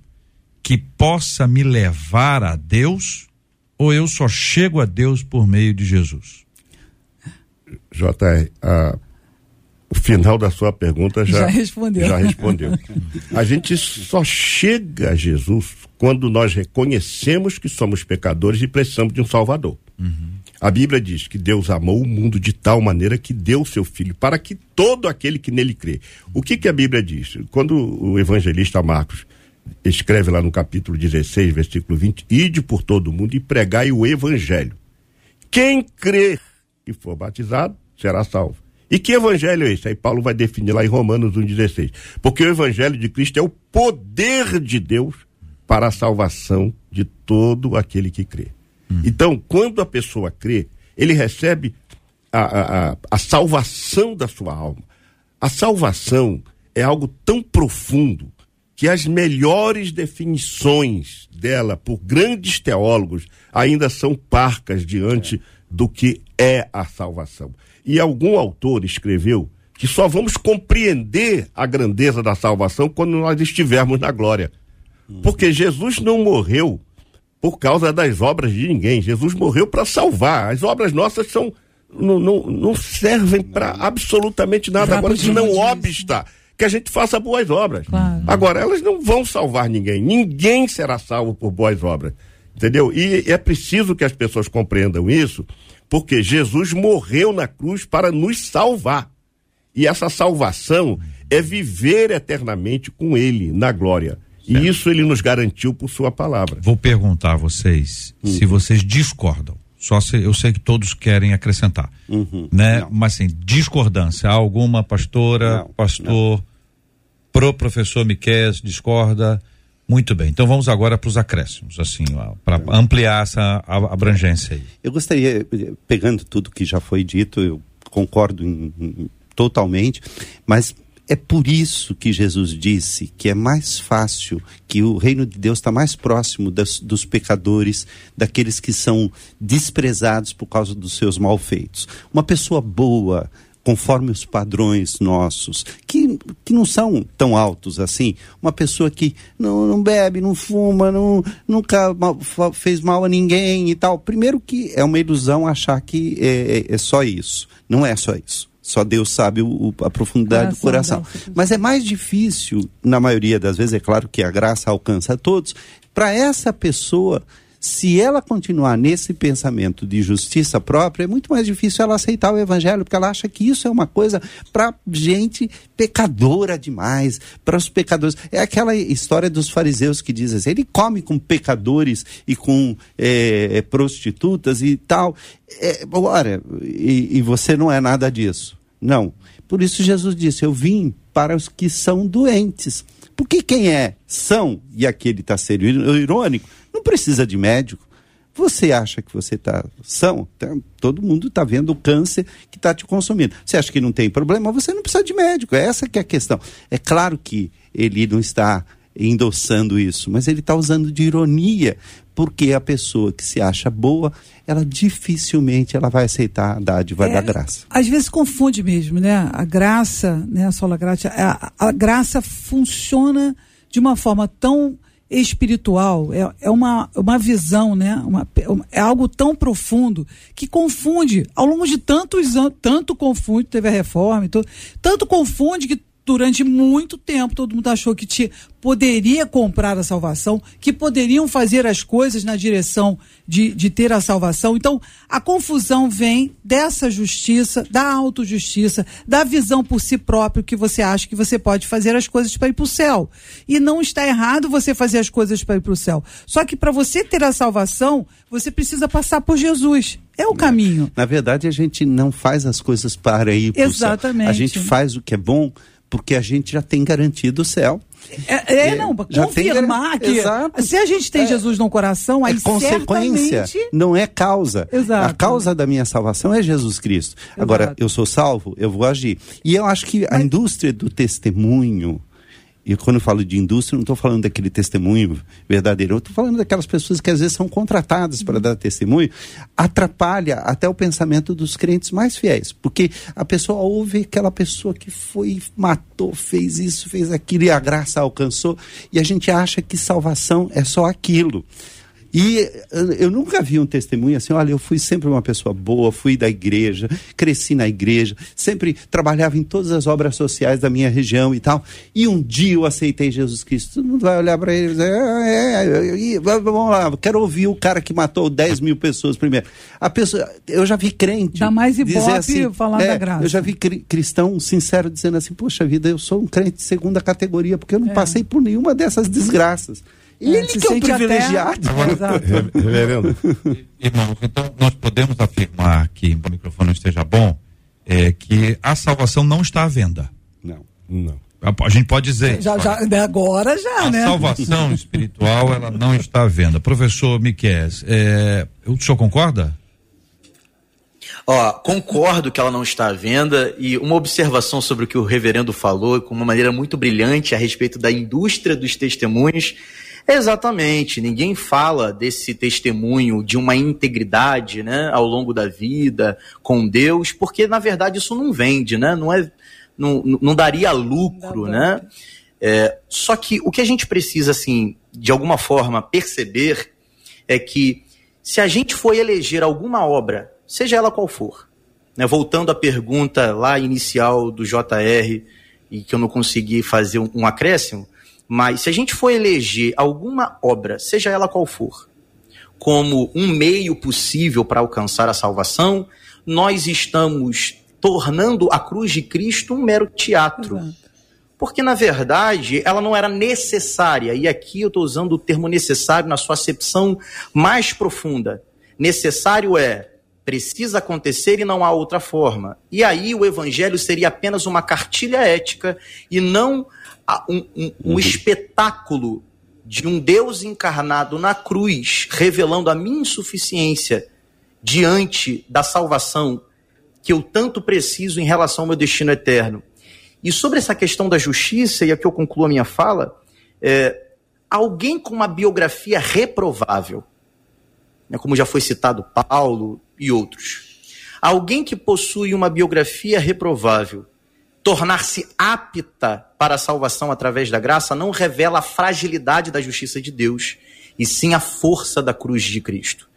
que possa me levar a Deus? Ou eu só chego a Deus por meio de Jesus? JR, a, o final da sua pergunta já, já respondeu. Já respondeu. a gente só chega a Jesus quando nós reconhecemos que somos pecadores e precisamos de um Salvador. Uhum. A Bíblia diz que Deus amou o mundo de tal maneira que deu o seu Filho para que todo aquele que nele crê. O que, que a Bíblia diz? Quando o evangelista Marcos escreve lá no capítulo 16, versículo 20: Ide por todo o mundo e pregai o evangelho. Quem crer e for batizado será salvo. E que evangelho é esse? Aí Paulo vai definir lá em Romanos 1,16. Porque o evangelho de Cristo é o poder de Deus para a salvação de todo aquele que crê. Hum. Então, quando a pessoa crê, ele recebe a, a, a salvação da sua alma. A salvação é algo tão profundo que as melhores definições dela por grandes teólogos ainda são parcas diante. Do que é a salvação. E algum autor escreveu que só vamos compreender a grandeza da salvação quando nós estivermos na glória. Porque Jesus não morreu por causa das obras de ninguém. Jesus morreu para salvar. As obras nossas são não, não, não servem para absolutamente nada. Agora, se não obsta que a gente faça boas obras. Claro. Agora, elas não vão salvar ninguém. Ninguém será salvo por boas obras. Entendeu? E é preciso que as pessoas compreendam isso, porque Jesus morreu na cruz para nos salvar. E essa salvação é viver eternamente com Ele na glória. E isso ele nos garantiu por sua palavra. Vou perguntar a vocês uhum. se vocês discordam. Só se, eu sei que todos querem acrescentar, uhum. né? Não. Mas assim, discordância, há alguma pastora, não, pastor, não. pro professor Miquel discorda? Muito bem. Então vamos agora para os acréscimos, assim, para ampliar essa abrangência aí. Eu gostaria, pegando tudo que já foi dito, eu concordo em, em, totalmente, mas É por isso que Jesus disse que é mais fácil, que o reino de Deus está mais próximo das, dos pecadores, daqueles que são desprezados por causa dos seus malfeitos. Uma pessoa boa, conforme os padrões nossos, que, que não são tão altos assim. Uma pessoa que não, não bebe, não fuma, não, nunca mal, fez mal a ninguém e tal. Primeiro que é uma ilusão achar que é, é, é só isso. Não é só isso. Só Deus sabe o, a profundidade coração do coração. Mas é mais difícil, na maioria das vezes, é claro que a graça alcança a todos, para essa pessoa se ela continuar nesse pensamento de justiça própria, é muito mais difícil ela aceitar o evangelho, porque ela acha que isso é uma coisa para gente pecadora demais, para os pecadores. É aquela história dos fariseus que dizem assim, ele come com pecadores e com é, prostitutas e tal. É, ora, e, e você não é nada disso. Não. Por isso Jesus disse: Eu vim para os que são doentes. Porque quem é são, e aqui ele está sendo irônico, não precisa de médico. Você acha que você está são? Tá, todo mundo está vendo o câncer que está te consumindo. Você acha que não tem problema? Você não precisa de médico. É essa que é a questão. É claro que ele não está endossando isso, mas ele está usando de ironia, porque a pessoa que se acha boa, ela dificilmente ela vai aceitar a dádiva é, da graça. Às vezes confunde mesmo, né? A graça, né? A sola graça, a, a graça funciona de uma forma tão espiritual, é, é uma, uma visão, né? Uma, é algo tão profundo que confunde, ao longo de tantos anos, tanto confunde, teve a reforma e tudo, tanto confunde que durante muito tempo todo mundo achou que te, poderia comprar a salvação, que poderiam fazer as coisas na direção de, de ter a salvação. Então, a confusão vem dessa justiça, da autojustiça, da visão por si próprio que você acha que você pode fazer as coisas para ir para o céu. E não está errado você fazer as coisas para ir para o céu. Só que para você ter a salvação, você precisa passar por Jesus. É o caminho. Na verdade, a gente não faz as coisas para ir para o céu. Exatamente. A gente faz o que é bom porque a gente já tem garantido o céu. É, é não, para confirmar tem, que exato. se a gente tem é, Jesus no coração, aí é consequência, certamente... não é causa. Exato. A causa da minha salvação é Jesus Cristo. Exato. Agora, eu sou salvo, eu vou agir. E eu acho que a Mas... indústria do testemunho, e quando eu falo de indústria, não estou falando daquele testemunho verdadeiro, eu estou falando daquelas pessoas que às vezes são contratadas para dar testemunho, atrapalha até o pensamento dos crentes mais fiéis, porque a pessoa ouve aquela pessoa que foi, matou, fez isso, fez aquilo e a graça alcançou, e a gente acha que salvação é só aquilo. E eu nunca vi um testemunho assim, olha, eu fui sempre uma pessoa boa, fui da igreja, cresci na igreja, sempre trabalhava em todas as obras sociais da minha região e tal. E um dia eu aceitei Jesus Cristo. Todo mundo vai olhar para ele e dizer, é, é, é, vamos lá, quero ouvir o cara que matou 10 mil pessoas primeiro. A pessoa, eu já vi crente. Dá mais ibope assim, falar é, da graça. Eu já vi cristão sincero dizendo assim, poxa vida, eu sou um crente de segunda categoria, porque eu não é. passei por nenhuma dessas desgraças. Ele é, que é o privilegiado. [LAUGHS] Até... Reverendo. Irmãos, então nós podemos afirmar que, o microfone esteja bom, é que a salvação não está à venda. Não, não. A, gente pode dizer. Já, já, agora já, a né? A salvação [LAUGHS] espiritual, ela não está à venda. Professor Miquel, é, o senhor concorda? Ó, concordo que ela não está à venda e uma observação sobre o que o reverendo falou com uma maneira muito brilhante a respeito da indústria dos testemunhos Exatamente. Ninguém fala desse testemunho de uma integridade, né, ao longo da vida com Deus, porque na verdade isso não vende, né? Não é, não, não daria lucro, né? É, só que o que a gente precisa, assim, de alguma forma perceber é que se a gente for eleger alguma obra, seja ela qual for, né, voltando à pergunta lá inicial do JR e que eu não consegui fazer um, um acréscimo, mas se a gente for eleger alguma obra, seja ela qual for, como um meio possível para alcançar a salvação, nós estamos tornando a cruz de Cristo um mero teatro. Exato. Porque, na verdade, ela não era necessária. E aqui eu estou usando o termo necessário na sua acepção mais profunda. Necessário é precisa acontecer e não há outra forma. E aí o evangelho seria apenas uma cartilha ética e não um, um, um uhum. espetáculo de um Deus encarnado na cruz, revelando a minha insuficiência diante da salvação que eu tanto preciso em relação ao meu destino eterno. E sobre essa questão da justiça, e aqui eu concluo a minha fala, é, alguém com uma biografia reprovável, né, como já foi citado Paulo e outros, alguém que possui uma biografia reprovável, tornar-se apta para a salvação através da graça não revela a fragilidade da justiça de Deus, e sim a força da cruz de Cristo.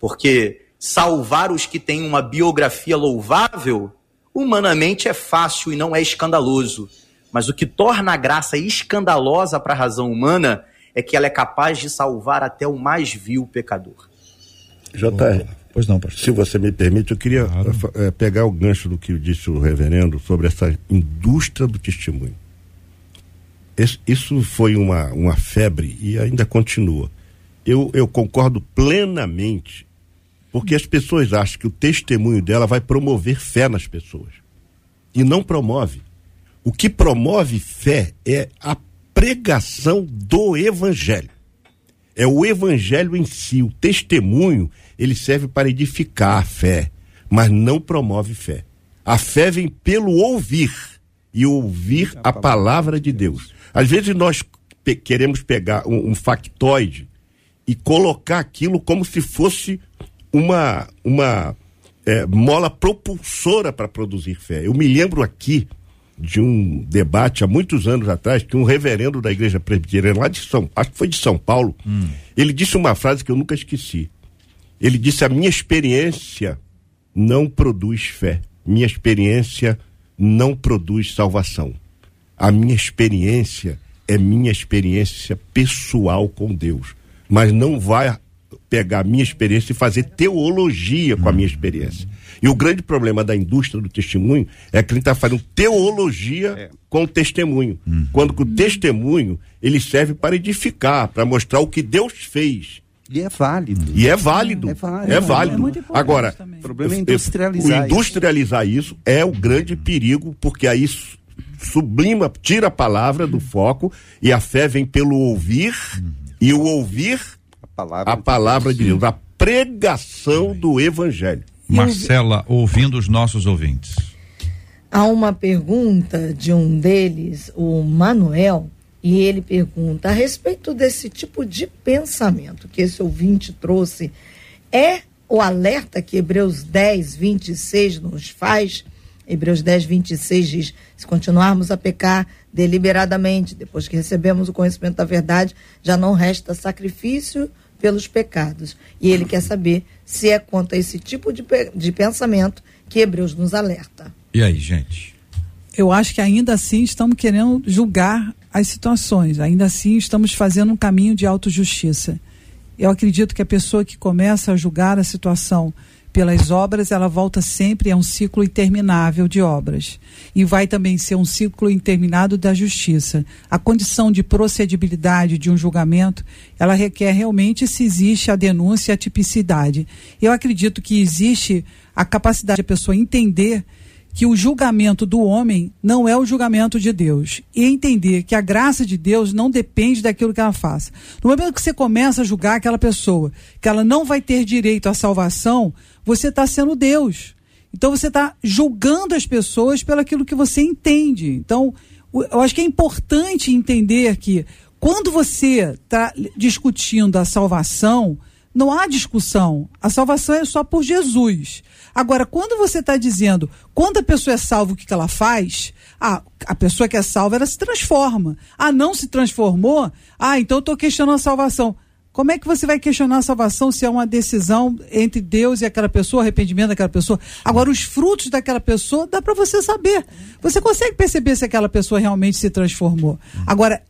Porque salvar os que têm uma biografia louvável humanamente é fácil e não é escandaloso. Mas o que torna a graça escandalosa para a razão humana é que ela é capaz de salvar até o mais vil pecador. JR, pois não, pastor. se você me permite, eu queria Claro. eh, pegar o gancho do que disse o reverendo sobre essa indústria do testemunho. Esse- isso foi uma, uma febre e ainda continua. Eu, eu concordo plenamente, porque as pessoas acham que o testemunho dela vai promover fé nas pessoas. E não promove. O que promove fé é a pregação do evangelho. É o evangelho em si, o testemunho, ele serve para edificar a fé, mas não promove fé. A fé vem pelo ouvir e ouvir a palavra de Deus. Às vezes nós pe- queremos pegar um, um factoide e colocar aquilo como se fosse uma uma é, mola propulsora para produzir fé. Eu me lembro aqui de um debate há muitos anos atrás que um reverendo da igreja presbiteriana lá de São, acho que foi de São Paulo, ele disse uma frase que eu nunca esqueci. Ele disse: "A minha experiência não produz fé. Minha experiência não produz salvação. A minha experiência é minha experiência pessoal com Deus, mas não vai pegar a minha experiência e fazer teologia com a minha experiência. E o grande problema da indústria do testemunho é que ele está fazendo teologia com o testemunho. Quando que o testemunho ele serve para edificar, para mostrar o que Deus fez. E é válido. E é válido. É válido. É válido. É muito importante Agora, também. O problema é industrializar o industrializar isso. é o grande perigo, porque aí su- sublima, tira a palavra do foco e a fé vem pelo ouvir e o ouvir A palavra, a palavra de Deus, a pregação do evangelho. Marcela, ouvindo os nossos ouvintes. Há uma pergunta de um deles, o Manuel, e ele pergunta a respeito desse tipo de pensamento que esse ouvinte trouxe. É o alerta que Hebreus 10, 26 nos faz? Hebreus 10, 26 diz: se continuarmos a pecar deliberadamente, depois que recebemos o conhecimento da verdade, já não resta sacrifício pelos pecados. E ele quer saber se é quanto a esse tipo de, de pensamento que Hebreus nos alerta. E aí, gente? Eu acho que ainda assim estamos querendo julgar as situações, ainda assim estamos fazendo um caminho de autojustiça. Eu acredito que a pessoa que começa a julgar a situação pelas obras, ela volta sempre a um ciclo interminável de obras. E vai também ser um ciclo interminado da justiça. A condição de procedibilidade de um julgamento, ela requer realmente se existe a denúncia e a tipicidade. Eu acredito que existe a capacidade da pessoa entender que o julgamento do homem não é o julgamento de Deus. E entender que a graça de Deus não depende daquilo que ela faça. No momento que você começa a julgar aquela pessoa, que ela não vai ter direito à salvação, você está sendo Deus. Então você está julgando as pessoas pelo aquilo que você entende. Então, eu acho que é importante entender que quando você está discutindo a salvação, não há discussão. A salvação é só por Jesus. Agora, quando você está dizendo quando a pessoa é salva, o que, que ela faz? Ah, a pessoa que é salva, ela se transforma. Ah, não se transformou? Ah, então eu estou questionando a salvação. Como é que você vai questionar a salvação se é uma decisão entre Deus e aquela pessoa, arrependimento daquela pessoa? Agora, os frutos daquela pessoa, dá para você saber. Você consegue perceber se aquela pessoa realmente se transformou. Agora,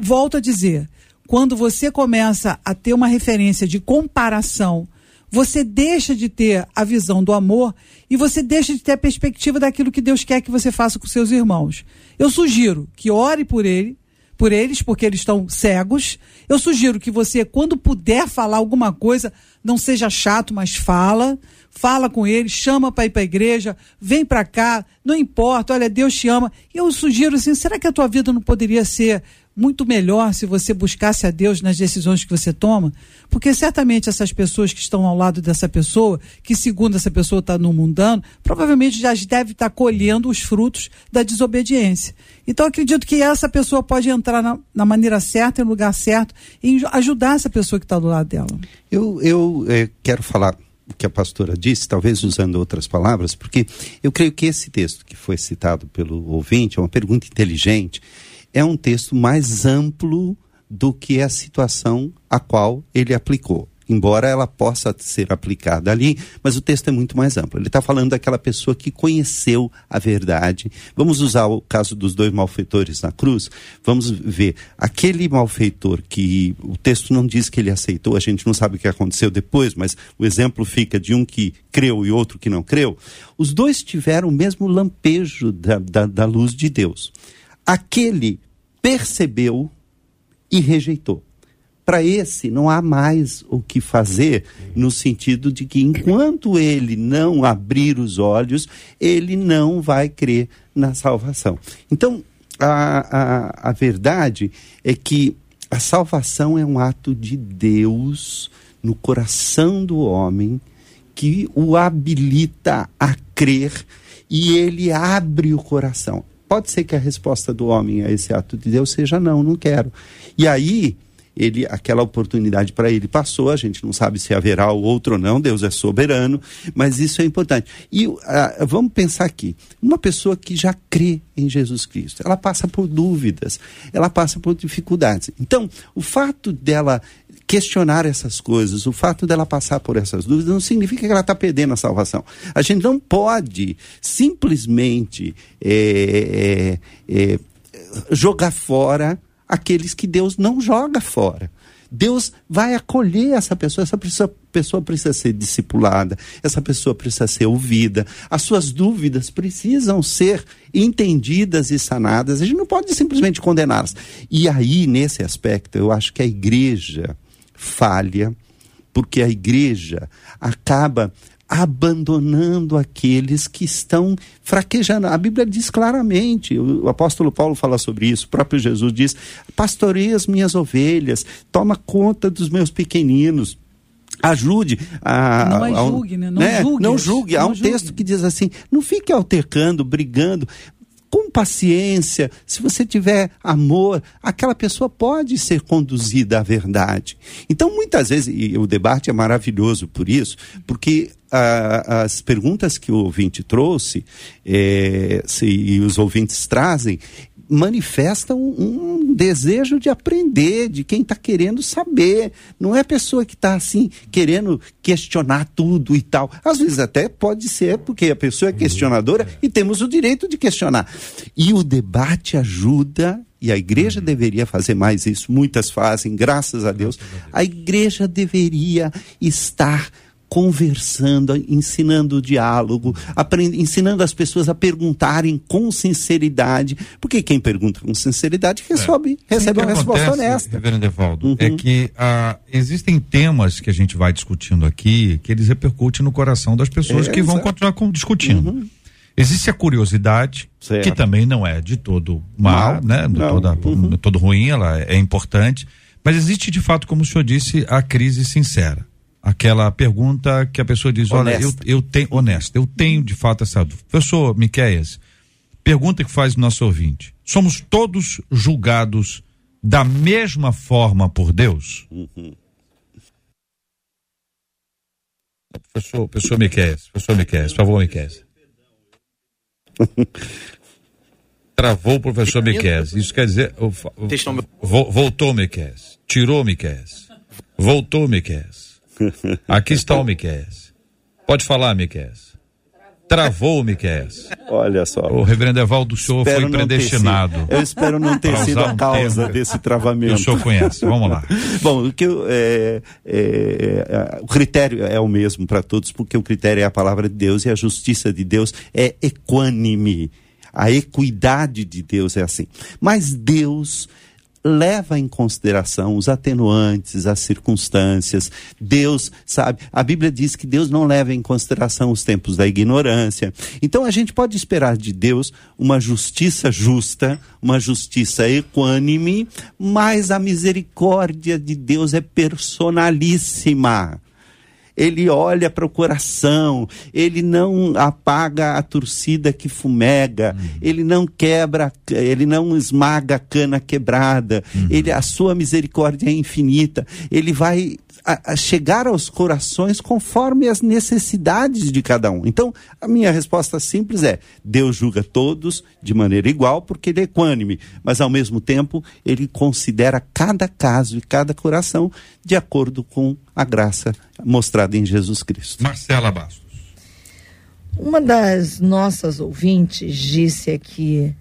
volto a dizer, quando você começa a ter uma referência de comparação, você deixa de ter a visão do amor e você deixa de ter a perspectiva daquilo que Deus quer que você faça com seus irmãos. Eu sugiro que ore por ele, por eles, porque eles estão cegos. Eu sugiro que você, quando puder falar alguma coisa, não seja chato, mas fala. Fala com eles, chama para ir para a igreja, vem para cá, não importa, olha, Deus te ama. Eu sugiro assim, será que a tua vida não poderia ser muito melhor se você buscasse a Deus nas decisões que você toma, porque certamente essas pessoas que estão ao lado dessa pessoa, que segundo essa pessoa está no mundano, provavelmente já deve estar tá colhendo os frutos da desobediência. Então acredito que essa pessoa pode entrar na, na maneira certa, no lugar certo, e ajudar essa pessoa que está do lado dela. Eu, eu é, quero falar o que a pastora disse, talvez usando outras palavras, porque eu creio que esse texto que foi citado pelo ouvinte é uma pergunta inteligente é um texto mais amplo do que a situação a qual ele aplicou. Embora ela possa ser aplicada ali, mas o texto é muito mais amplo. Ele está falando daquela pessoa que conheceu a verdade. Vamos usar o caso dos dois malfeitores na cruz. Vamos ver aquele malfeitor que o texto não diz que ele aceitou, a gente não sabe o que aconteceu depois, mas o exemplo fica de um que creu e outro que não creu. Os dois tiveram o mesmo lampejo da, da, da luz de Deus aquele percebeu e rejeitou. Para esse não há mais o que fazer, no sentido de que enquanto ele não abrir os olhos, ele não vai crer na salvação. Então, a, a, a verdade é que a salvação é um ato de Deus no coração do homem que o habilita a crer e ele abre o coração. Pode ser que a resposta do homem a esse ato de Deus seja não, não quero. E aí, ele aquela oportunidade para ele passou, a gente não sabe se haverá outro ou não, Deus é soberano, mas isso é importante. E uh, vamos pensar aqui, uma pessoa que já crê em Jesus Cristo, ela passa por dúvidas, ela passa por dificuldades. Então, o fato dela questionar essas coisas, o fato dela passar por essas dúvidas, não significa que ela está perdendo a salvação. A gente não pode simplesmente é, é, é, jogar fora aqueles que Deus não joga fora. Deus vai acolher essa pessoa, essa pessoa, pessoa precisa ser discipulada, essa pessoa precisa ser ouvida, as suas dúvidas precisam ser entendidas e sanadas, a gente não pode simplesmente condená-las. E aí, nesse aspecto, eu acho que a igreja falha, porque a igreja acaba abandonando aqueles que estão fraquejando. A Bíblia diz claramente, o apóstolo Paulo fala sobre isso, o próprio Jesus diz: pastorei as minhas ovelhas, toma conta dos meus pequeninos. Ajude a. Não é julgue, né? Não né? julgue. Não julgue. Há um julgue. texto que diz assim: não fique altercando, brigando paciência, se você tiver amor, aquela pessoa pode ser conduzida à verdade. Então, muitas vezes, e o debate é maravilhoso por isso, porque ah, as perguntas que o ouvinte trouxe é, se, e os ouvintes trazem, manifestam um, um desejo de aprender, de quem está querendo saber. Não é a pessoa que está assim, querendo questionar tudo e tal. Às vezes até pode ser porque a pessoa é questionadora e temos o direito de questionar. E o debate ajuda e a igreja deveria fazer mais isso, muitas fazem, graças a Deus. A igreja deveria estar conversando, ensinando o diálogo, aprend... ensinando as pessoas a perguntarem com sinceridade, porque quem pergunta com sinceridade recebe, é. recebe uma resposta acontece, honesta. Reverendo Evaldo, uhum. é que ah, existem temas que a gente vai discutindo aqui que eles repercutem no coração das pessoas é, que vão continuar discutindo. Uhum. Existe a curiosidade, certo. que também não é de todo má, Mal, né? De toda, uhum. todo ruim, ela é importante. Mas existe de fato, como o senhor disse, a crise sincera aquela pergunta que a pessoa diz, olha, eu, eu tenho, honesta, eu tenho de fato essa dúvida. Professor Miqueias, pergunta que faz o nosso ouvinte. Somos todos julgados da mesma forma por Deus? Uhum. Professor, professor Miqueias, professor Miqueias, por favor, Miqueias. [LAUGHS] Travou o professor Miqueias. Isso quer dizer, voltou Miqueias, tirou Miqueias, voltou Miqueias. Aqui está o Miqués. Pode falar, Miqués. Travou o Miqués. Olha só. O reverendo Evaldo, o senhor foi predestinado. Eu espero não ter sido a causa um desse travamento. O senhor conhece, vamos lá. [LAUGHS] Bom, o, que eu, é, é, é, o critério é o mesmo para todos, porque o critério é a palavra de Deus e a justiça de Deus é equânime. A equidade de Deus é assim. Mas Deus leva em consideração os atenuantes, as circunstâncias. Deus, sabe, a Bíblia diz que Deus não leva em consideração os tempos da ignorância. Então a gente pode esperar de Deus uma justiça justa, uma justiça equânime, mas a misericórdia de Deus é personalíssima ele olha para o coração, ele não apaga a torcida que fumega, uhum. ele não quebra, ele não esmaga a cana quebrada, uhum. ele, a sua misericórdia é infinita, ele vai a, a chegar aos corações conforme as necessidades de cada um. Então, a minha resposta simples é: Deus julga todos de maneira igual, porque ele é equânime, mas ao mesmo tempo ele considera cada caso e cada coração de acordo com a graça mostrada em Jesus Cristo. Marcela Bastos. Uma das nossas ouvintes disse aqui,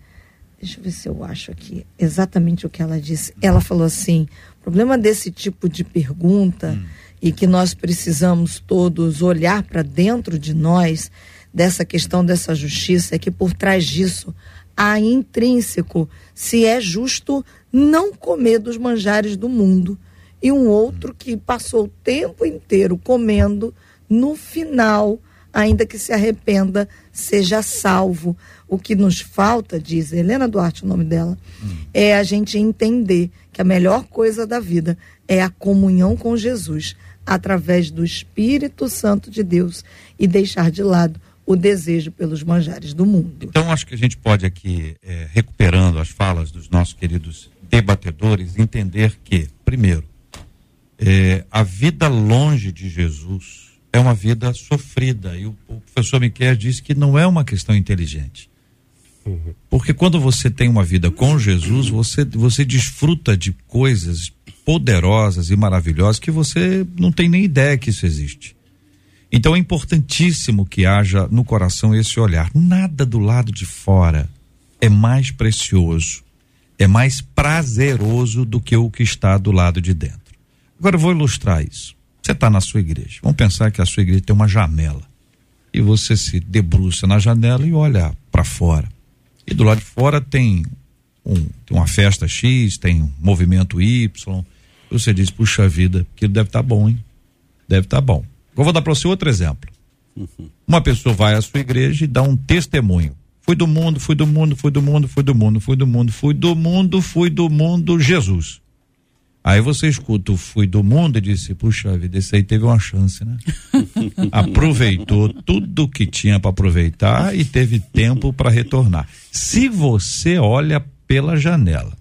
deixa eu ver se eu acho aqui exatamente o que ela disse. Ela falou assim: o problema desse tipo de pergunta hum. e que nós precisamos todos olhar para dentro de nós, dessa questão dessa justiça, é que por trás disso há intrínseco se é justo não comer dos manjares do mundo e um outro que passou o tempo inteiro comendo, no final, ainda que se arrependa, seja salvo. O que nos falta, diz Helena Duarte, o nome dela, hum. é a gente entender que a melhor coisa da vida é a comunhão com Jesus, através do Espírito Santo de Deus e deixar de lado o desejo pelos manjares do mundo. Então, acho que a gente pode aqui, é, recuperando as falas dos nossos queridos debatedores, entender que, primeiro, é, a vida longe de Jesus é uma vida sofrida. E o, o professor Miquel disse que não é uma questão inteligente. Porque quando você tem uma vida com Jesus, você, você desfruta de coisas poderosas e maravilhosas que você não tem nem ideia que isso existe. Então é importantíssimo que haja no coração esse olhar. Nada do lado de fora é mais precioso, é mais prazeroso do que o que está do lado de dentro. Agora eu vou ilustrar isso. Você está na sua igreja. Vamos pensar que a sua igreja tem uma janela. E você se debruça na janela e olha para fora e do lado de fora tem, um, tem uma festa X, tem um movimento Y. Você diz, puxa vida, aquilo deve estar tá bom, hein? Deve estar tá bom. Eu vou dar para você outro exemplo. Uhum. Uma pessoa vai à sua igreja e dá um testemunho. Fui do mundo, fui do mundo, fui do mundo, fui do mundo, fui do mundo, fui do mundo, fui do mundo, Jesus. Aí você escuta o Fui do Mundo e disse, puxa vida, esse aí teve uma chance, né? [LAUGHS] Aproveitou tudo que tinha para aproveitar e teve tempo para retornar. Se você olha pela janela,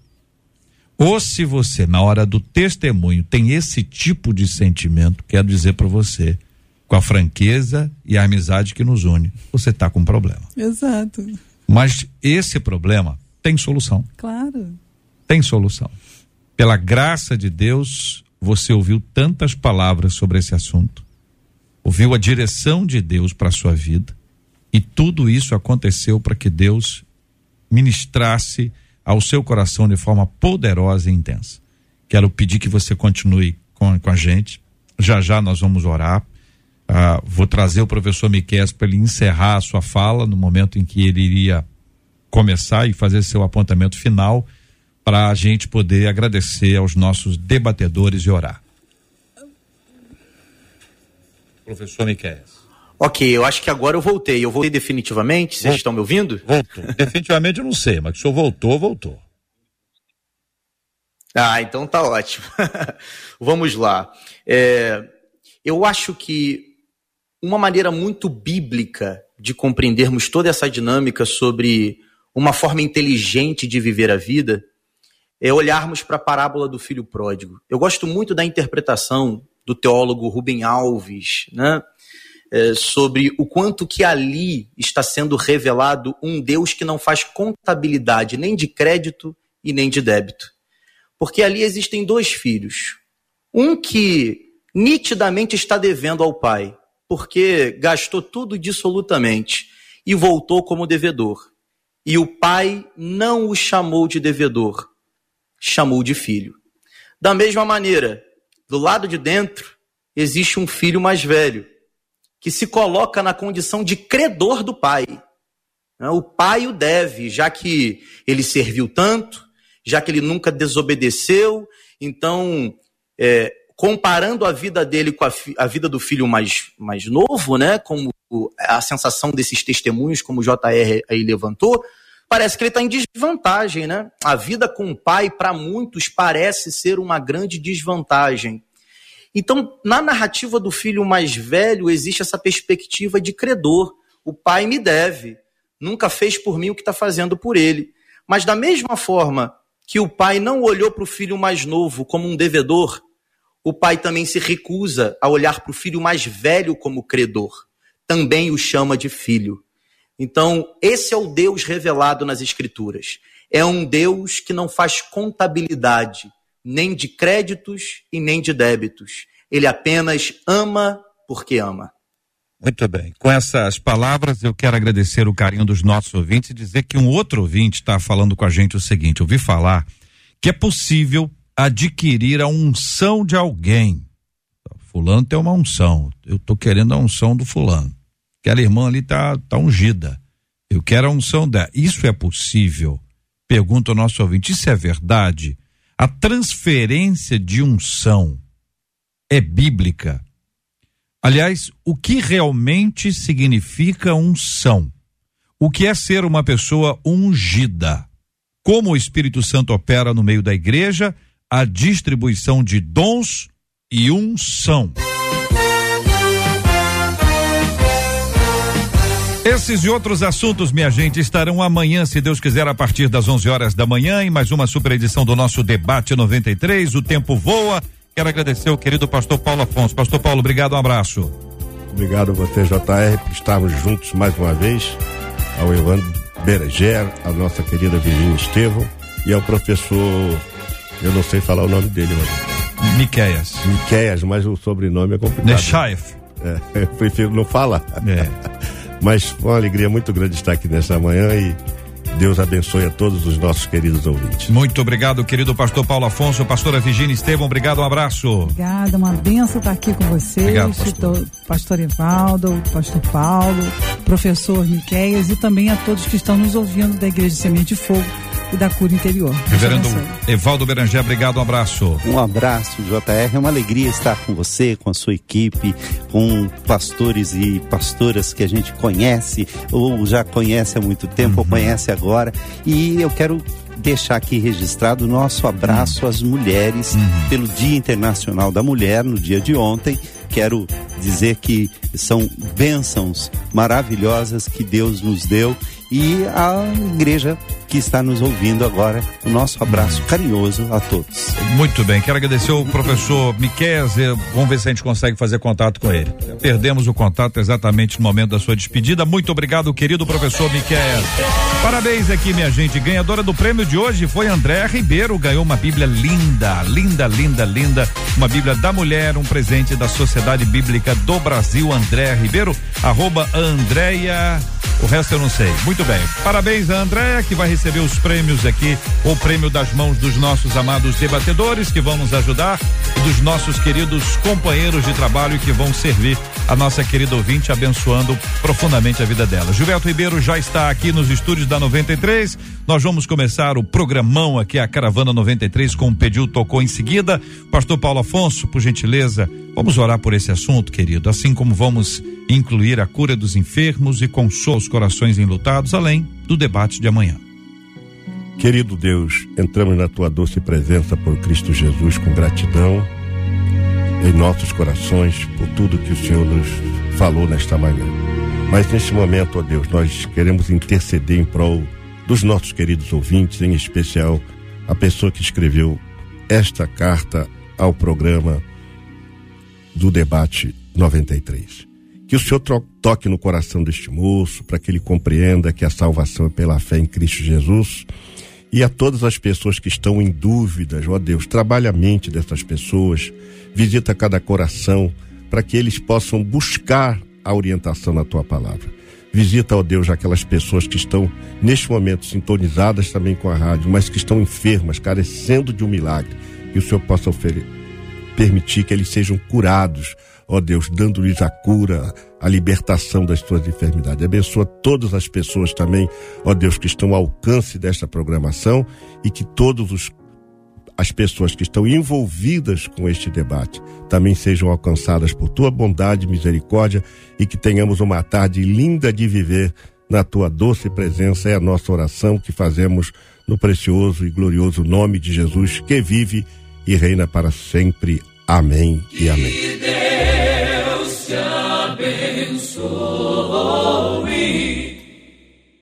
ou se você, na hora do testemunho, tem esse tipo de sentimento, quero dizer para você, com a franqueza e a amizade que nos une, você está com um problema. Exato. Mas esse problema tem solução. Claro. Tem solução. Pela graça de Deus, você ouviu tantas palavras sobre esse assunto, ouviu a direção de Deus para a sua vida, e tudo isso aconteceu para que Deus ministrasse ao seu coração de forma poderosa e intensa. Quero pedir que você continue com, com a gente. Já já nós vamos orar. Ah, vou trazer o professor Miquel para ele encerrar a sua fala no momento em que ele iria começar e fazer seu apontamento final para a gente poder agradecer aos nossos debatedores e orar. Professor Miquel. Ok, eu acho que agora eu voltei. Eu voltei definitivamente. Vocês estão me ouvindo? Voltou. Definitivamente eu não sei, mas o senhor voltou, voltou. Ah, então tá ótimo. [LAUGHS] Vamos lá. É, eu acho que uma maneira muito bíblica de compreendermos toda essa dinâmica sobre uma forma inteligente de viver a vida é olharmos para a parábola do filho pródigo. Eu gosto muito da interpretação do teólogo Rubem Alves, né? É, sobre o quanto que ali está sendo revelado um Deus que não faz contabilidade nem de crédito e nem de débito. Porque ali existem dois filhos. Um que nitidamente está devendo ao pai, porque gastou tudo dissolutamente e voltou como devedor. E o pai não o chamou de devedor, chamou de filho. Da mesma maneira, do lado de dentro, existe um filho mais velho, que se coloca na condição de credor do pai. O pai o deve, já que ele serviu tanto, já que ele nunca desobedeceu. Então, é, comparando a vida dele com a, a, vida do filho mais, mais novo, né? Como a sensação desses testemunhos, como o JR aí levantou, parece que ele está em desvantagem, né? A vida com o pai, para muitos, parece ser uma grande desvantagem. Então, na narrativa do filho mais velho, existe essa perspectiva de credor. O pai me deve, nunca fez por mim o que está fazendo por ele. Mas, da mesma forma que o pai não olhou para o filho mais novo como um devedor, o pai também se recusa a olhar para o filho mais velho como credor. Também o chama de filho. Então, esse é o Deus revelado nas Escrituras. É um Deus que não faz contabilidade nem de créditos e nem de débitos. Ele apenas ama porque ama. Muito bem. Com essas palavras, eu quero agradecer o carinho dos nossos ouvintes e dizer que um outro ouvinte está falando com a gente o seguinte: ouvi falar que é possível adquirir a unção de alguém. Fulano tem uma unção. Eu estou querendo a unção do fulano. Aquela irmã ali tá, tá ungida. Eu quero a unção dela. Isso é possível? Pergunta o nosso ouvinte. Isso é verdade? A transferência de unção é bíblica. Aliás, o que realmente significa unção? O que é ser uma pessoa ungida? Como o Espírito Santo opera no meio da igreja, a distribuição de dons e unção. Esses e outros assuntos, minha gente, estarão amanhã, se Deus quiser, a partir das 11 horas da manhã, em mais uma super edição do nosso Debate 93. O tempo voa. Quero agradecer ao querido pastor Paulo Afonso. Pastor Paulo, obrigado, um abraço. Obrigado a você, JR, por estarmos juntos mais uma vez. Ao Evandro Bereger, a nossa querida Virginia Estevam e ao professor, eu não sei falar o nome dele, mas. Miqueias. Miqueias, mas o sobrenome é complicado. Nechaev. É, [LAUGHS] eu prefiro não falar. É. [LAUGHS] Mas foi uma alegria muito grande estar aqui nessa manhã e Deus abençoe a todos os nossos queridos ouvintes. Muito obrigado, querido pastor Paulo Afonso, pastora Virginia Estevam, obrigado, um abraço. Obrigada, uma benção estar aqui com vocês, obrigado, pastor. pastor Evaldo, pastor Paulo, professor Miqueias e também a todos que estão nos ouvindo da Igreja de Semente de Fogo e da cura interior. Reverendo Evaldo Beranger, obrigado, um abraço. Um abraço, JR. É uma alegria estar com você, com a sua equipe, com pastores e pastoras que a gente conhece, ou já conhece há muito tempo, uhum. ou conhece agora. E eu quero deixar aqui registrado o nosso abraço uhum. às mulheres uhum. pelo Dia Internacional da Mulher, no dia de ontem. Quero dizer que são bênçãos maravilhosas que Deus nos deu e a igreja que está nos ouvindo agora. O nosso abraço carinhoso a todos. Muito bem, quero agradecer o professor Miquel. Vamos ver se a gente consegue fazer contato com ele. Perdemos o contato exatamente no momento da sua despedida. Muito obrigado, querido professor Miquel. Parabéns aqui, minha gente. Ganhadora do prêmio de hoje foi Andréa Ribeiro. Ganhou uma Bíblia linda, linda, linda, linda. Uma Bíblia da mulher, um presente da Sociedade Bíblica do Brasil. Andréa Ribeiro, arroba Andréia. O resto eu não sei. Muito bem. Parabéns a Andréa, que vai receber os prêmios aqui, o prêmio das mãos dos nossos amados debatedores que vão nos ajudar dos nossos queridos companheiros de trabalho que vão servir a nossa querida ouvinte, abençoando profundamente a vida dela. Gilberto Ribeiro já está aqui nos estúdios da 93. Nós vamos começar o programão aqui, a Caravana 93, com o pediu tocou em seguida. Pastor Paulo Afonso, por gentileza, vamos orar por esse assunto, querido, assim como vamos incluir a cura dos enfermos e consola os corações enlutados, além do debate de amanhã. Querido Deus, entramos na tua doce presença por Cristo Jesus com gratidão em nossos corações por tudo que o Senhor nos falou nesta manhã. Mas neste momento, ó Deus, nós queremos interceder em prol dos nossos queridos ouvintes, em especial a pessoa que escreveu esta carta ao programa do debate 93. Que o Senhor toque no coração deste moço, para que ele compreenda que a salvação é pela fé em Cristo Jesus. E a todas as pessoas que estão em dúvidas, ó Deus, trabalha a mente dessas pessoas, visita cada coração, para que eles possam buscar a orientação na tua palavra. Visita, ó Deus, aquelas pessoas que estão neste momento sintonizadas também com a rádio, mas que estão enfermas, carecendo de um milagre. Que o Senhor possa oferecer, permitir que eles sejam curados ó Deus, dando-lhes a cura, a libertação das suas enfermidades. Abençoa todas as pessoas também, ó Deus, que estão ao alcance desta programação e que todos os as pessoas que estão envolvidas com este debate também sejam alcançadas por tua bondade e misericórdia e que tenhamos uma tarde linda de viver na tua doce presença. É a nossa oração que fazemos no precioso e glorioso nome de Jesus, que vive e reina para sempre. Amém e amém. Abençoe.